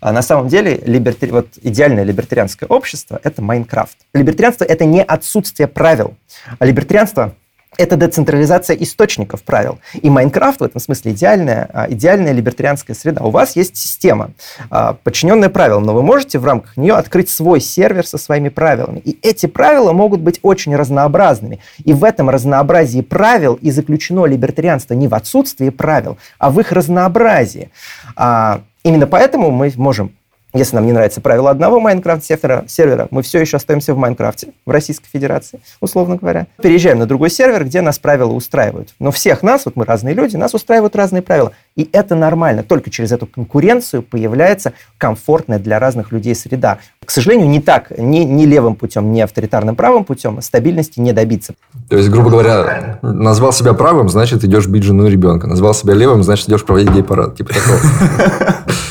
А на самом деле либертари... вот идеальное либертарианское общество – это Майнкрафт. Либертарианство – это не отсутствие правил. А либертарианство это децентрализация источников правил. И Майнкрафт в этом смысле идеальная, а, идеальная либертарианская среда. У вас есть система, а, подчиненная правилам, но вы можете в рамках нее открыть свой сервер со своими правилами. И эти правила могут быть очень разнообразными. И в этом разнообразии правил и заключено либертарианство не в отсутствии правил, а в их разнообразии. Именно поэтому мы можем если нам не нравится правило одного Майнкрафт-сервера, сервера, мы все еще остаемся в Майнкрафте, в Российской Федерации, условно говоря. Переезжаем на другой сервер, где нас правила устраивают. Но всех нас, вот мы разные люди, нас устраивают разные правила. И это нормально. Только через эту конкуренцию появляется комфортная для разных людей среда. К сожалению, не так, не, не левым путем, не авторитарным правым путем стабильности не добиться. То есть, грубо говоря, назвал себя правым, значит, идешь бить жену и ребенка. Назвал себя левым, значит, идешь проводить гей-парад. Типа такого.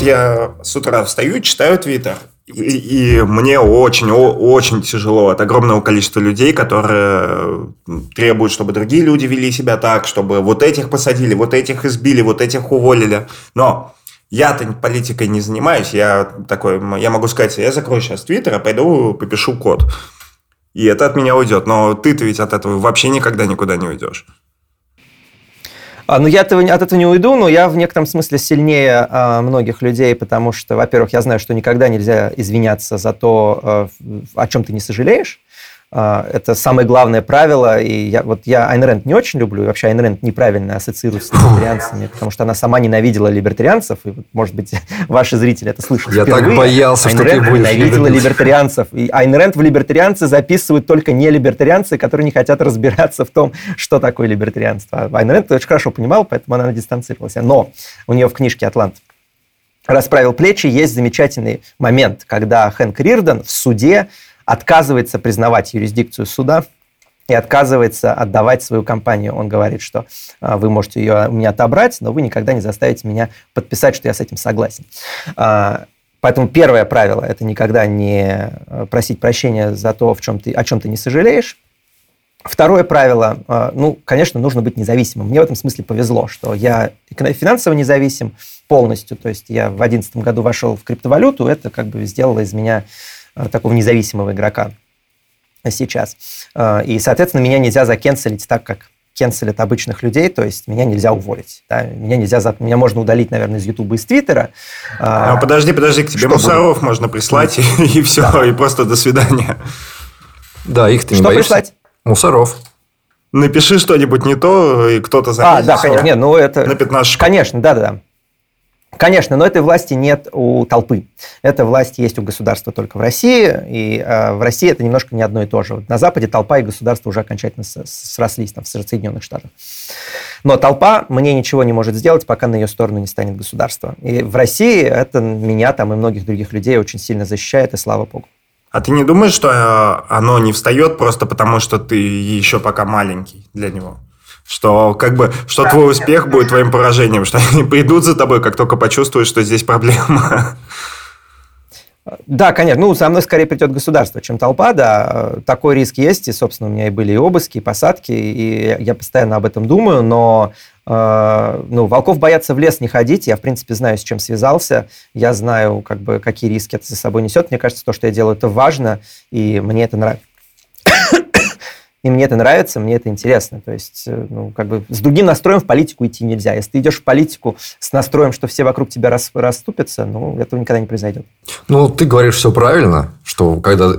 Вот я с утра встаю, читаю Твиттер, и, и мне очень-очень тяжело от огромного количества людей, которые требуют, чтобы другие люди вели себя так, чтобы вот этих посадили, вот этих избили, вот этих уволили. Но я-то политикой не занимаюсь, я такой, я могу сказать, я закрою сейчас Твиттер, а пойду попишу код. И это от меня уйдет. Но ты-то ведь от этого вообще никогда никуда не уйдешь. А, ну, я от этого не уйду, но я в некотором смысле сильнее а, многих людей, потому что, во-первых, я знаю, что никогда нельзя извиняться за то, а, о чем ты не сожалеешь. А, это самое главное правило. И я, вот я Айн Рэнд не очень люблю, и вообще Айн Рэнд неправильно ассоциируется с либертарианцами, потому что она сама ненавидела либертарианцев, и, может быть, ваши зрители это слышат Я впервые. так боялся, Айн что Рэнд ты будешь ненавидела либертарианцев. И Айн Рэнд в либертарианцы записывают только не либертарианцы, которые не хотят разбираться в том, что такое либертарианство. Айн Рэнд очень хорошо понимала, поэтому она дистанцировалась. Но у нее в книжке «Атлант» расправил плечи, есть замечательный момент, когда Хэнк Рирден в суде отказывается признавать юрисдикцию суда и отказывается отдавать свою компанию. Он говорит, что а, вы можете ее у меня отобрать, но вы никогда не заставите меня подписать, что я с этим согласен. А, поэтому первое правило – это никогда не а, просить прощения за то, в чем ты, о чем ты не сожалеешь. Второе правило, ну, конечно, нужно быть независимым. Мне в этом смысле повезло, что я финансово независим полностью. То есть я в 2011 году вошел в криптовалюту, это как бы сделало из меня такого независимого игрока сейчас. Э, и, соответственно, меня нельзя закенселить так, как кенселят обычных людей, то есть меня нельзя уволить. Да? Меня нельзя, за... меня можно удалить, наверное, из Ютуба и из Твиттера. А, подожди, подожди, к тебе мусоров будет? можно прислать, и, и все, да. и просто до свидания. Да, их ты не Что боишься? прислать? Мусоров. Напиши что-нибудь не то, и кто-то заметит. А, да, конечно, нет, ну это... На пятнашечку. Конечно, да-да-да. Конечно, но этой власти нет у толпы. Эта власть есть у государства только в России, и э, в России это немножко не одно и то же. На Западе толпа и государство уже окончательно срослись там, в Соединенных Штатах. Но толпа мне ничего не может сделать, пока на ее сторону не станет государство. И в России это меня там и многих других людей очень сильно защищает, и слава богу. А ты не думаешь, что э, оно не встает просто потому, что ты еще пока маленький для него? Что как бы, что твой успех будет твоим поражением, что они придут за тобой, как только почувствуют, что здесь проблема. Да, конечно. Ну, со мной скорее придет государство, чем толпа, да. Такой риск есть, и, собственно, у меня и были и обыски, и посадки, и я постоянно об этом думаю, но э, ну, волков боятся в лес не ходить. Я, в принципе, знаю, с чем связался. Я знаю, как бы, какие риски это за собой несет. Мне кажется, то, что я делаю, это важно, и мне это нравится. И мне это нравится, мне это интересно. То есть, э, ну, как бы с другим настроем в политику идти нельзя. Если ты идешь в политику с настроем, что все вокруг тебя рас, расступятся, ну, этого никогда не произойдет. Ну, ты говоришь все правильно, что когда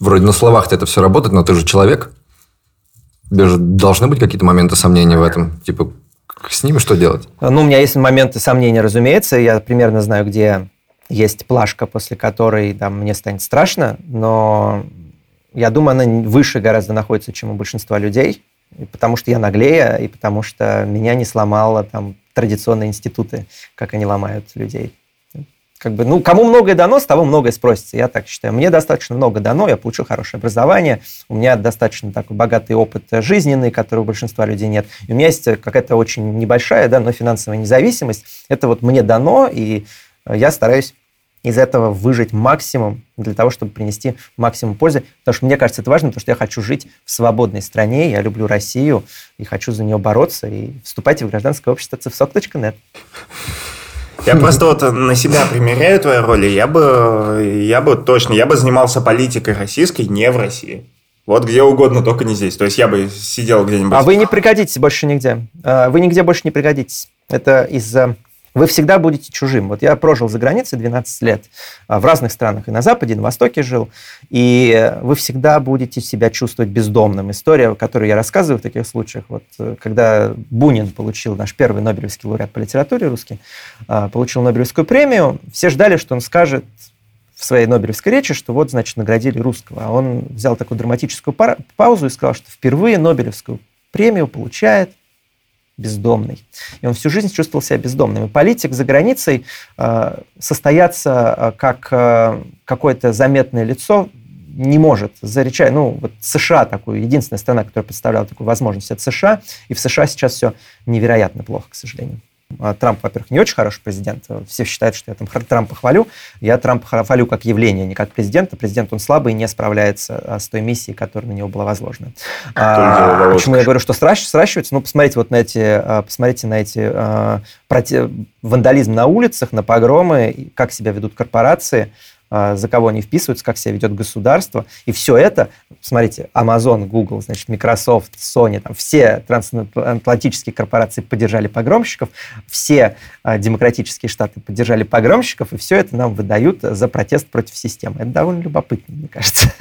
вроде на словах это все работает, но ты же человек. Тебе же должны быть какие-то моменты сомнения в этом. Типа, с ними что делать? Ну, у меня есть моменты сомнения, разумеется. Я примерно знаю, где есть плашка, после которой там, мне станет страшно, но я думаю, она выше гораздо находится, чем у большинства людей, потому что я наглее, и потому что меня не сломало там традиционные институты, как они ломают людей. как бы, ну, кому многое дано, с того многое спросится, я так считаю. Мне достаточно много дано, я получил хорошее образование, у меня достаточно такой богатый опыт жизненный, который у большинства людей нет. И у меня есть какая-то очень небольшая, да, но финансовая независимость. Это вот мне дано, и я стараюсь из этого выжить максимум для того, чтобы принести максимум пользы. Потому что мне кажется, это важно, потому что я хочу жить в свободной стране, я люблю Россию и хочу за нее бороться. И вступайте в гражданское общество цифсок.нет. Я просто вот на себя примеряю твои роли. Я бы, я бы точно, я бы занимался политикой российской не в России. Вот где угодно, только не здесь. То есть я бы сидел где-нибудь. А вы не пригодитесь больше нигде. А, вы нигде больше не пригодитесь. Это из-за вы всегда будете чужим. Вот я прожил за границей 12 лет а, в разных странах, и на Западе, и на Востоке жил, и вы всегда будете себя чувствовать бездомным. История, которую я рассказываю в таких случаях, вот э, когда Бунин получил, наш первый Нобелевский лауреат по литературе русский, а, получил Нобелевскую премию, все ждали, что он скажет в своей Нобелевской речи, что вот, значит, наградили русского. А он взял такую драматическую паузу и сказал, что впервые Нобелевскую премию получает бездомный. И он всю жизнь чувствовал себя бездомным. И политик за границей э, состояться э, как э, какое-то заметное лицо не может. Заречай, ну, вот США такую, единственная страна, которая представляла такую возможность, это США. И в США сейчас все невероятно плохо, к сожалению. А, Трамп, во-первых, не очень хороший президент. Все считают, что я там Трампа хвалю. Я Трампа хвалю как явление, не как президента. Президент, он слабый и не справляется а, с той миссией, которая на него была возложена. А, почему я говорю, что сращивается? Ну, посмотрите вот на эти, а, посмотрите на эти а, проти... вандализм на улицах, на погромы, как себя ведут корпорации. А, за кого они вписываются, как себя ведет государство. И все это, смотрите, Amazon, Google, значит, Microsoft, Sony, там все трансатлантические корпорации поддержали погромщиков, все а, демократические штаты поддержали погромщиков, и все это нам выдают за протест против системы. Это довольно любопытно, мне кажется.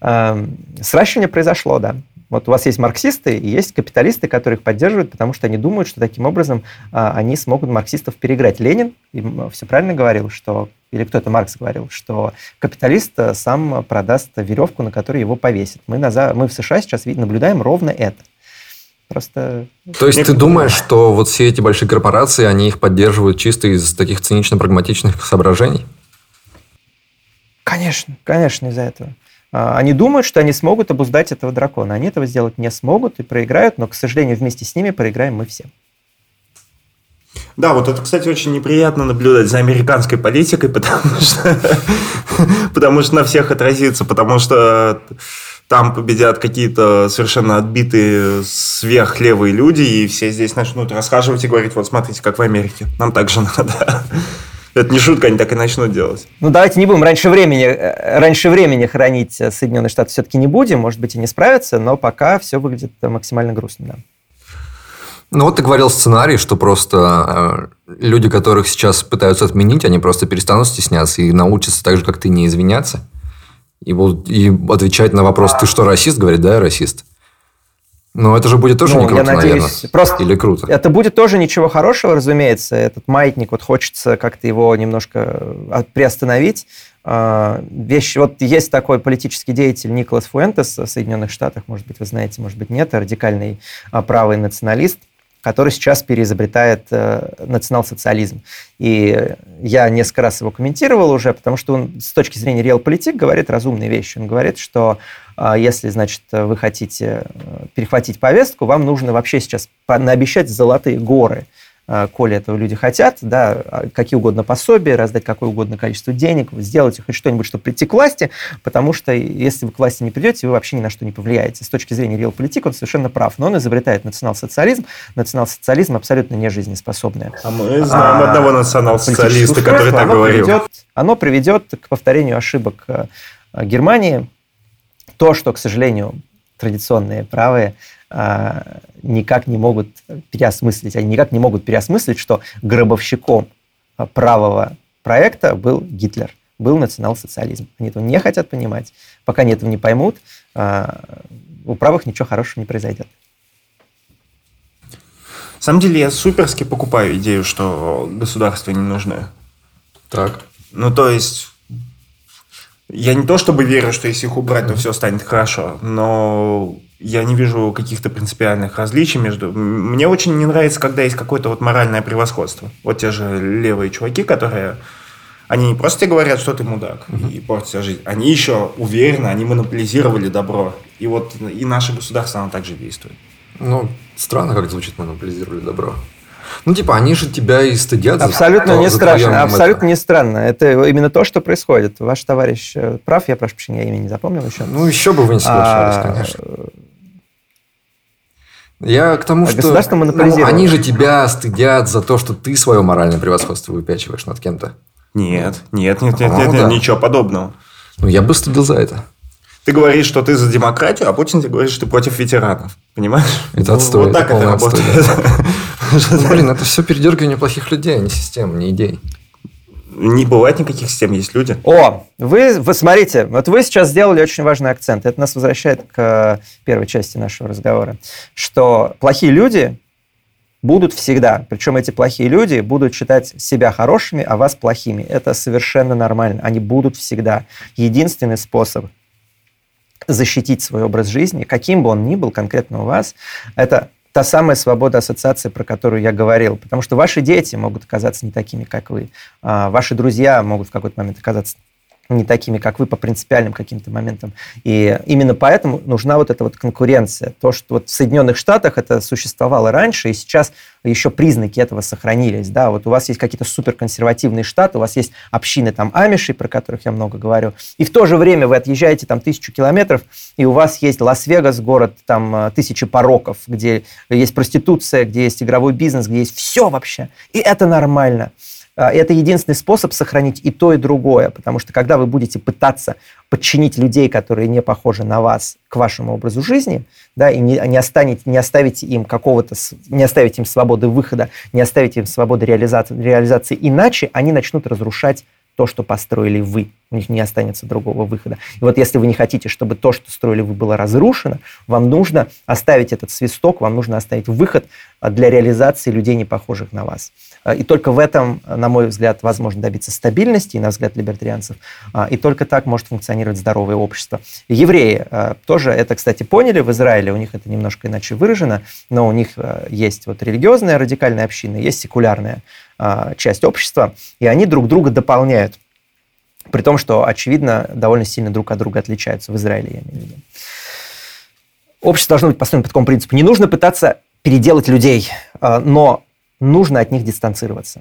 Сращивание произошло, да. Вот у вас есть марксисты и есть капиталисты, которые их поддерживают, потому что они думают, что таким образом а, они смогут марксистов переиграть. Ленин им все правильно говорил, что или кто-то Маркс говорил, что капиталист э, сам продаст веревку, на которой его повесит. Мы, на, мы в США сейчас наблюдаем ровно это. Просто... То есть ты думаешь, что вот все эти большие корпорации, они их поддерживают чисто из таких цинично-прагматичных соображений? Конечно, конечно, из-за этого. А, они думают, что они смогут обуздать этого дракона. Они этого сделать не смогут и проиграют, но, к сожалению, вместе с ними проиграем мы все. Да, вот это, кстати, очень неприятно наблюдать за американской политикой, потому что, потому что на всех отразится, потому что там победят какие-то совершенно отбитые сверхлевые люди, и все здесь начнут расхаживать и говорить, вот смотрите, как в Америке, нам так же надо. Это не шутка, они так и начнут делать. Ну, давайте не будем раньше времени, э, раньше времени хранить э, Соединенные Штаты все-таки не будем, может быть, и не справятся, но пока все выглядит э, максимально грустно, да. Ну вот ты говорил сценарий, что просто э, люди, которых сейчас пытаются отменить, они просто перестанут стесняться и научатся так же, как ты, не извиняться. И будут и отвечать на вопрос, ты что, расист? Говорит, да, я расист. Но это же будет тоже ну, не круто, я надеюсь, наверное. Просто Или круто? Это будет тоже ничего хорошего, разумеется. Этот маятник, вот хочется как-то его немножко э, приостановить. А, вещь, вот есть такой политический деятель Николас Фуэнтес в Соединенных Штатах, может быть, вы знаете, может быть, нет, радикальный а, правый националист, который сейчас переизобретает э, национал-социализм. И я несколько раз его комментировал уже, потому что он с точки зрения реал-политик говорит разумные вещи. Он говорит, что э, если, значит, вы хотите э, перехватить повестку, вам нужно вообще сейчас наобещать золотые горы – коли этого люди хотят, да, а, какие угодно пособия, раздать какое угодно количество денег, сделать хоть что-нибудь, чтобы прийти к власти, потому что если вы к власти не придете, вы вообще ни на что не повлияете. С точки зрения реал-политик он совершенно прав, но он изобретает национал-социализм. Национал-социализм абсолютно не жизнеспособный. А мы знаем а, одного национал-социалиста, который так говорил. Приведет, оно приведет к повторению ошибок э, Германии. То, что, к сожалению, традиционные правые а, никак не могут переосмыслить, они никак не могут переосмыслить, что гробовщиком правого проекта был Гитлер, был национал-социализм. Они этого не хотят понимать. Пока они этого не поймут, а, у правых ничего хорошего не произойдет. На самом деле я суперски покупаю идею, что государство не нужно. Так. Ну, то есть Я не то чтобы верю, что если их убрать, то все станет хорошо, но я не вижу каких-то принципиальных различий между... Мне очень не нравится, когда есть какое-то вот моральное превосходство. Вот те же левые чуваки, которые... Они не просто тебе говорят, что ты мудак и портят тебе жизнь. Они еще уверены, они монополизировали добро. И вот и наше государство, оно также действует. Ну, странно, как звучит монополизировали добро. Ну, типа, они же тебя и стыдят. Абсолютно за, не за страшно. Абсолютно это. не странно. Это именно то, что происходит. Ваш товарищ э, прав, я прошу прощения, я имя не запомнил еще. Ну, еще бы вы не соглашались, а, конечно. Я к тому, а что ну, они же тебя стыдят за то, что ты свое моральное превосходство выпячиваешь над кем-то. Нет, нет, нет, нет, нет, нет, ничего подобного. Ну, я бы стыдил за это. Ты говоришь, что ты за демократию, а Путин тебе говорит, что ты против ветеранов. Понимаешь? Это отстой. Вот так это работает. Ну, блин, это все передергивание плохих людей, а не систем, не идей. Не бывает никаких систем, есть люди. О, вы, вы смотрите, вот вы сейчас сделали очень важный акцент. Это нас возвращает к первой части нашего разговора. Что плохие люди будут всегда. Причем эти плохие люди будут считать себя хорошими, а вас плохими. Это совершенно нормально. Они будут всегда. Единственный способ защитить свой образ жизни, каким бы он ни был конкретно у вас, это та самая свобода ассоциации, про которую я говорил. Потому что ваши дети могут оказаться не такими, как вы. А ваши друзья могут в какой-то момент оказаться не такими, как вы, по принципиальным каким-то моментам. И именно поэтому нужна вот эта вот конкуренция. То, что вот в Соединенных Штатах это существовало раньше, и сейчас еще признаки этого сохранились. Да, вот у вас есть какие-то суперконсервативные штаты, у вас есть общины там амишей, про которых я много говорю, и в то же время вы отъезжаете там тысячу километров, и у вас есть Лас-Вегас, город там э, тысячи пороков, где есть проституция, где есть игровой бизнес, где есть все вообще. И это нормально. А, это единственный способ сохранить и то, и другое, потому что когда вы будете пытаться подчинить людей, которые не похожи на вас, к вашему образу жизни, да, и не, не, останете, не оставите им какого-то, не оставите им свободы выхода, не оставите им свободы реализации, реализации иначе, они начнут разрушать то, что построили вы. У них не останется другого выхода. И вот если вы не хотите, чтобы то, что строили вы, было разрушено, вам нужно оставить этот свисток, вам нужно оставить выход а, для реализации людей, не похожих на вас. А, и только в этом, на мой взгляд, возможно добиться стабильности, и на взгляд либертарианцев. А, и только так может функционировать здоровое общество. Евреи тоже это, кстати, поняли в Израиле. У них это немножко иначе выражено, но у них есть вот религиозная радикальная община, есть секулярная часть общества, и они друг друга дополняют. При том, что, очевидно, довольно сильно друг от друга отличаются в Израиле, я имею в виду. Общество должно быть построено по такому принципу. Не нужно пытаться переделать людей, а, но нужно от них дистанцироваться.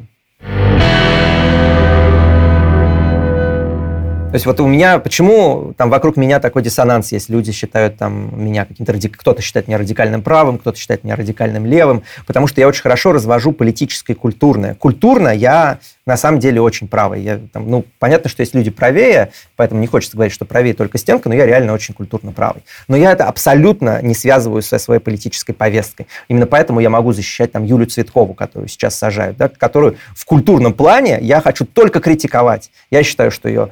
То есть вот у меня, почему там вокруг меня такой диссонанс есть? Люди считают там меня каким-то, радик... кто-то считает меня радикальным правым, кто-то считает меня радикальным левым, потому что я очень хорошо развожу политическое и культурное. Культурно я на самом деле очень правый. Я, там, ну, понятно, что есть люди правее, поэтому не хочется говорить, что правее только стенка, но я реально очень культурно правый. Но я это абсолютно не связываю со своей политической повесткой. Именно поэтому я могу защищать там Юлю Цветкову, которую сейчас сажают, да, которую в культурном плане я хочу только критиковать. Я считаю, что ее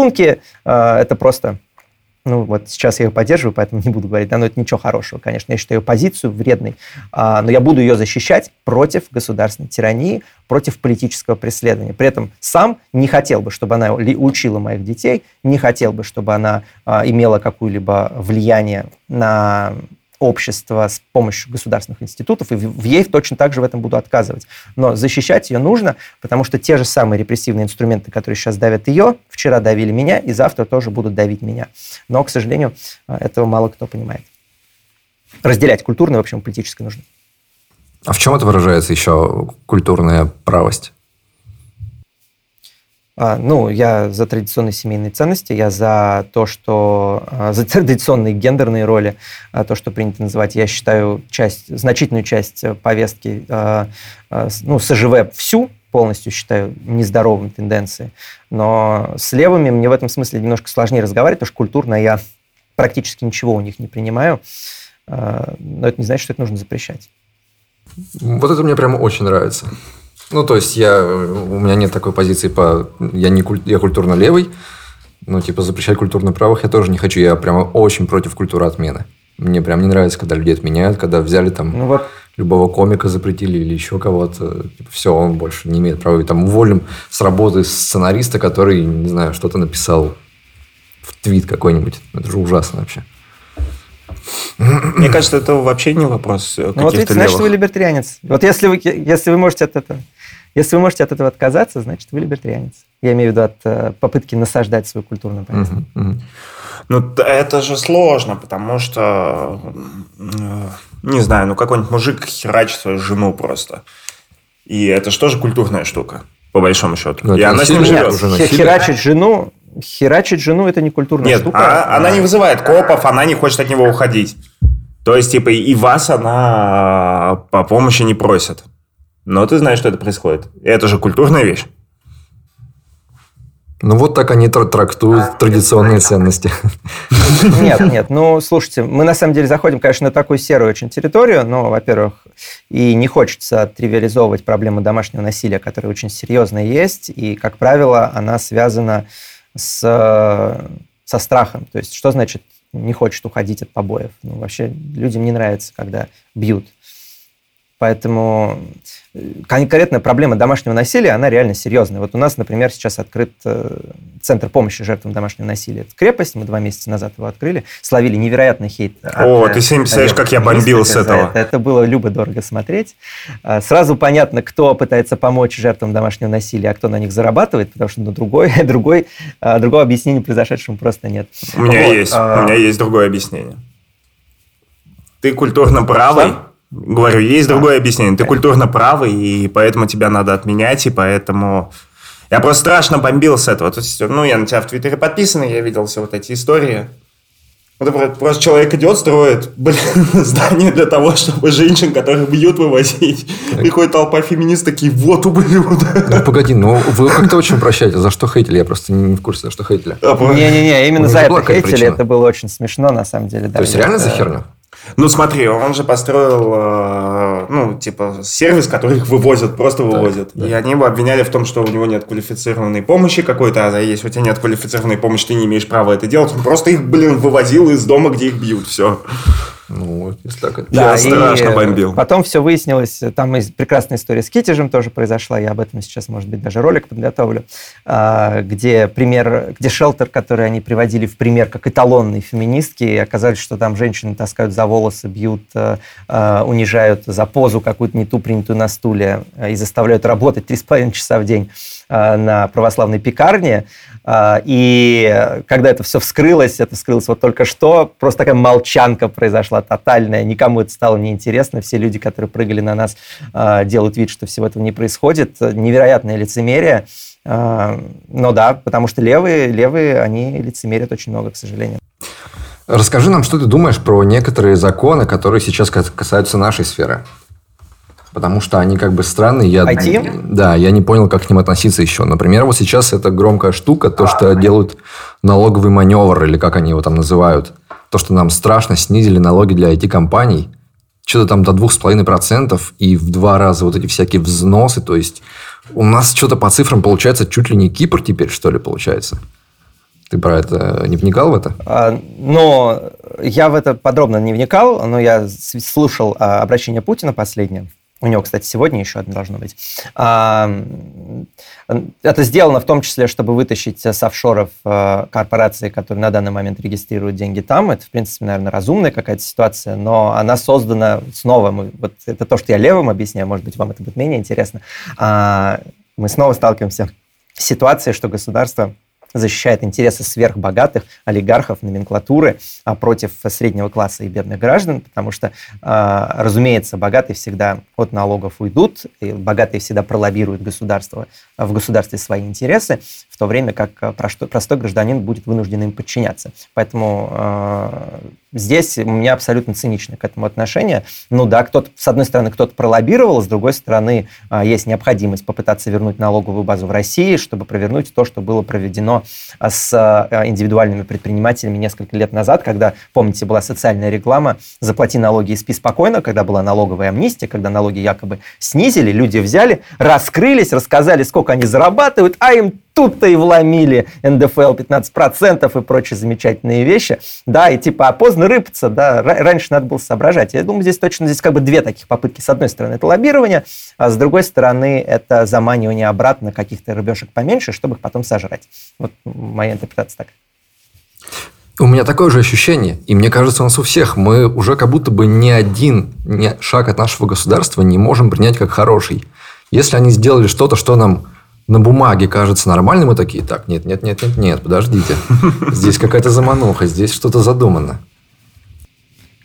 рисунки э, это просто ну вот сейчас я ее поддерживаю, поэтому не буду говорить, да, но это ничего хорошего, конечно. Я считаю ее позицию вредной, а, но я буду ее защищать против государственной тирании, против политического преследования. При этом сам не хотел бы, чтобы она учила моих детей, не хотел бы, чтобы она а, имела какое-либо влияние на общества с помощью государственных институтов, и в ей точно так же в этом буду отказывать. Но защищать ее нужно, потому что те же самые репрессивные инструменты, которые сейчас давят ее, вчера давили меня, и завтра тоже будут давить меня. Но, к сожалению, этого мало кто понимает. Разделять культурное, в общем, политическое нужно. А в чем это выражается еще культурная правость? А, ну, я за традиционные семейные ценности, я за то, что а, за традиционные гендерные роли, а, то, что принято называть, я считаю часть, значительную часть повестки, ну, СЖВ всю полностью считаю нездоровым тенденцией. Но с левыми мне в этом смысле немножко сложнее разговаривать, потому что культурно я практически ничего у них не принимаю. Но это не значит, что это нужно запрещать. Вот это мне прямо очень нравится. Ну, то есть, я, у меня нет такой позиции по... Я, не куль, я культурно левый, но, типа, запрещать культурно правых я тоже не хочу. Я прямо очень против культуры отмены. Мне прям не нравится, когда людей отменяют, когда взяли там ну, вот. любого комика запретили или еще кого-то. Типа, все, он больше не имеет права. И там уволим с работы сценариста, который, не знаю, что-то написал в твит какой-нибудь. Это же ужасно вообще. Мне кажется, это вообще не вопрос ну, вот видите, значит, вы либертарианец. Вот если вы, если вы можете от этого, если вы можете от этого отказаться, значит, вы либертарианец. Я имею в виду от э, попытки насаждать свою культурную позицию. Угу, угу. Ну, это же сложно, потому что, э, не знаю, ну, какой-нибудь мужик херачит свою жену просто. И это же тоже культурная штука, по большому счету. Но и она с ним живет. Херачить жену, херачить жену – это не культурная Нет, штука. А, она не вызывает копов, она не хочет от него уходить. То есть, типа, и вас она по помощи не просит. Но ты знаешь, что это происходит. Это же культурная вещь. Ну, вот так они трактуют традиционные ценности. Нет, нет. Ну, слушайте, мы на самом деле заходим, конечно, на такую серую очень территорию, но, во-первых, и не хочется тривиализовывать проблему домашнего насилия, которая очень серьезная есть, и, как правило, она связана с, со страхом. То есть, что значит не хочет уходить от побоев? Ну, вообще, людям не нравится, когда бьют. Поэтому конкретная проблема домашнего насилия, она реально серьезная. Вот у нас, например, сейчас открыт э, Центр помощи жертвам домашнего насилия. Это крепость, мы два месяца назад его открыли, словили невероятный хейт. О, от, ты себе представляешь, как я бомбил с этого. Это, это было любо-дорого смотреть. А, сразу понятно, кто пытается помочь жертвам домашнего насилия, а кто на них зарабатывает, потому что ну, другой, другой, а, другого объяснения произошедшему просто нет. У меня вот. есть, а... у меня есть другое объяснение. Ты культурно правый, Что? Говорю, есть другое объяснение. Ты культурно правый, и поэтому тебя надо отменять, и поэтому... Я просто страшно бомбил с этого. То есть, ну, я на тебя в Твиттере подписан, я видел все вот эти истории. Вот просто человек идет, строит, блин, здание для того, чтобы женщин, которых бьют, вывозить. Приходит толпа феминист, такие, вот ублюдок. Ну, погоди, ну вы как-то очень прощаете. За что хейтили? Я просто не в курсе, за что хейтили. Не-не-не, именно за это хейтили. Это было очень смешно, на самом деле. То есть, реально за херню? Ну, смотри, он же построил, э, ну, типа, сервис, который их вывозят, просто вывозят. Да, да. И они его обвиняли в том, что у него нет квалифицированной помощи какой-то, а если у тебя нет квалифицированной помощи, ты не имеешь права это делать. Он просто их, блин, вывозил из дома, где их бьют, все. Ну, если так, это да, страшно бомбил. Потом все выяснилось, там прекрасная история с Китежем тоже произошла, я об этом сейчас, может быть, даже ролик подготовлю, а, где пример, где шелтер, который они приводили в пример как эталонные феминистки, и оказалось, что там женщины таскают за волосы, бьют, э, э, унижают за позу какую-то не ту принятую на стуле и заставляют работать 3,5 часа в день на православной пекарне, а, и когда это все вскрылось, это вскрылось вот только что, просто такая молчанка произошла тотальная, никому это стало неинтересно, все люди, которые прыгали на нас, а, делают вид, что всего этого не происходит. Невероятное лицемерие. Но да, потому что левые, левые, они лицемерят очень много, к сожалению. Расскажи нам, что ты думаешь про некоторые законы, которые сейчас касаются нашей сферы потому что они как бы странные. Я, IT? Да, я не понял, как к ним относиться еще. Например, вот сейчас это громкая штука, то, что делают налоговый маневр, или как они его там называют. То, что нам страшно снизили налоги для IT-компаний. Что-то там до 2,5% и в два раза вот эти всякие взносы. То есть, у нас что-то по цифрам получается чуть ли не Кипр теперь, что ли, получается. Ты про это не вникал в это? А, но я в это подробно не вникал, но я слушал а, обращение Путина последнее у него, кстати, сегодня еще одно должно быть. А, это сделано в том числе, чтобы вытащить с офшоров э, корпорации, которые на данный момент регистрируют деньги там. Это, в принципе, наверное, разумная какая-то ситуация, но она создана снова. Мы, вот это то, что я левым объясняю, может быть, вам это будет менее интересно. А, мы снова сталкиваемся с ситуацией, что государство защищает интересы сверхбогатых олигархов, номенклатуры а против среднего класса и бедных граждан, потому что, а, разумеется, богатые всегда от налогов уйдут, и богатые всегда пролоббируют государство, в государстве свои интересы, в то время как простой гражданин будет вынужден им подчиняться. Поэтому а, здесь у меня абсолютно циничное к этому отношение. Ну да, кто-то, с одной стороны, кто-то пролоббировал, с другой стороны, есть необходимость попытаться вернуть налоговую базу в России, чтобы провернуть то, что было проведено с э, индивидуальными предпринимателями несколько лет назад, когда, помните, была социальная реклама «Заплати налоги и спи спокойно», когда была налоговая амнистия, когда налоги якобы снизили, люди взяли, раскрылись, рассказали, сколько они зарабатывают, а им тут-то и вломили НДФЛ 15% и прочие замечательные вещи. Да, и типа, а поздно рыпаться, да, раньше надо было соображать. Я думаю, здесь точно здесь как бы две таких попытки. С одной стороны, это лоббирование, а с другой стороны, это заманивание обратно каких-то рыбешек поменьше, чтобы их потом сожрать. Вот моя интерпретация так. У меня такое же ощущение, и мне кажется, у нас у всех. Мы уже как будто бы ни один шаг от нашего государства не можем принять как хороший. Если они сделали что-то, что нам на бумаге кажется нормальным, мы такие, так, нет, нет, нет, нет, нет, подождите. Здесь какая-то замануха, здесь что-то задумано.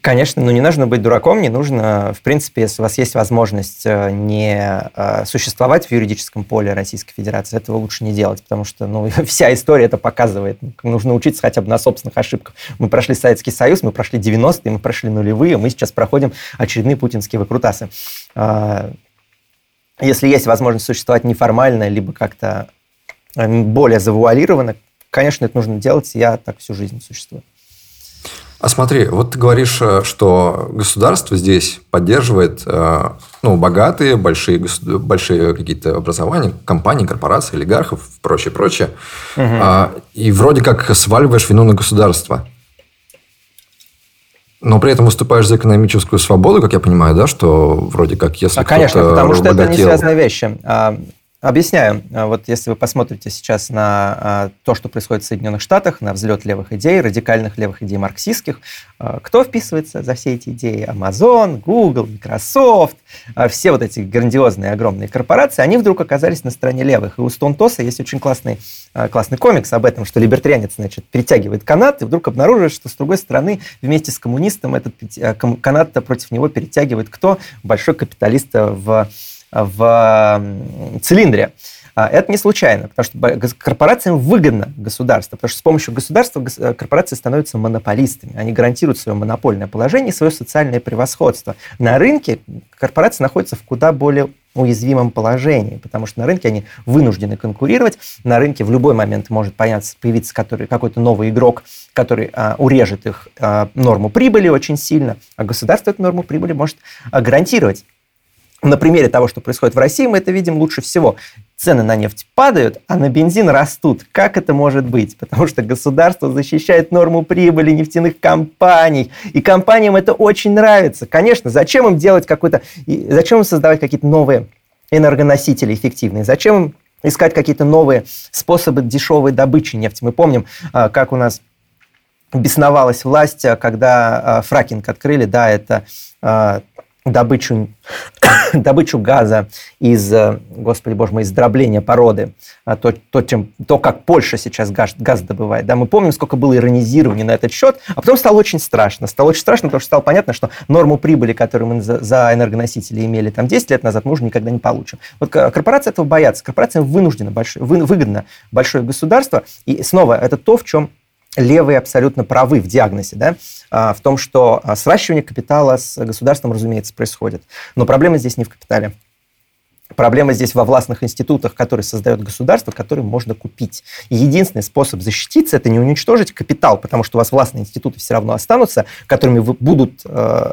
Конечно, но не нужно быть дураком, не нужно, в принципе, если у вас есть возможность э, не э, существовать в юридическом поле Российской Федерации, этого лучше не делать, потому что ну, вся история это показывает. Нужно учиться хотя бы на собственных ошибках. Мы прошли Советский Союз, мы прошли 90-е, мы прошли нулевые, мы сейчас проходим очередные путинские выкрутасы. Если есть возможность существовать неформально, либо как-то э, более завуалированно, конечно, это нужно делать. Я так всю жизнь существую. А смотри, вот ты говоришь, э, что государство здесь поддерживает э, ну, богатые, большие, большие какие-то образования, компании, корпорации, олигархов, прочее, прочее. Угу. И вроде как сваливаешь вину на государство но при этом выступаешь за экономическую свободу, как я понимаю, да, что вроде как если а, Конечно, потому что это не связанные вещи. Объясняю. А, вот если вы посмотрите сейчас на а, то, что происходит в Соединенных Штатах, на взлет левых идей, радикальных левых идей марксистских, а, кто вписывается за все эти идеи? Amazon, Google, Microsoft, все вот эти грандиозные, огромные корпорации, они вдруг оказались на стороне левых. И у Стон Тоса есть очень классный, классный комикс об этом, что либертарианец, значит, перетягивает канат и вдруг обнаруживает, что с другой стороны вместе с коммунистом этот канат против него перетягивает кто? Большой капиталист в в цилиндре. А, это не случайно, потому что корпорациям выгодно государство, потому что с помощью государства э, корпорации становятся монополистами. Они гарантируют свое монопольное положение и свое социальное превосходство. На рынке корпорации находятся в куда более уязвимом положении, потому что на рынке они вынуждены конкурировать. На рынке в любой момент может появиться, который, какой-то новый игрок, который а, урежет их а, норму прибыли очень сильно, а государство эту норму прибыли может а, гарантировать. На примере того, что происходит в России, мы это видим лучше всего. Цены на нефть падают, а на бензин растут. Как это может быть? Потому что государство защищает норму прибыли нефтяных компаний. И компаниям это очень нравится. Конечно, зачем им делать какой-то... Зачем им создавать какие-то новые энергоносители эффективные? Зачем им искать какие-то новые способы дешевой добычи нефти? Мы помним, а, как у нас бесновалась власть, а, когда а, фракинг открыли. Да, это добычу, добычу газа из, э, господи боже мой, из дробления породы, а то, то, чем, то, как Польша сейчас газ, газ добывает. Да, мы помним, сколько было иронизирования на этот счет, а потом стало очень страшно. Стало очень страшно, потому что стало понятно, что норму прибыли, которую мы за, за энергоносители имели там 10 лет назад, мы уже никогда не получим. Вот корпорации этого боятся. Корпорациям вынуждено, большое, выгодно большое государство. И снова, это то, в чем левые абсолютно правы в диагнозе, да, а, в том, что а, сращивание капитала с государством, разумеется, происходит. Но проблема здесь не в капитале. Проблема здесь во властных институтах, которые создает государство, которые можно купить. Единственный способ защититься – это не уничтожить капитал, потому что у вас властные институты все равно останутся, которыми вы будут э,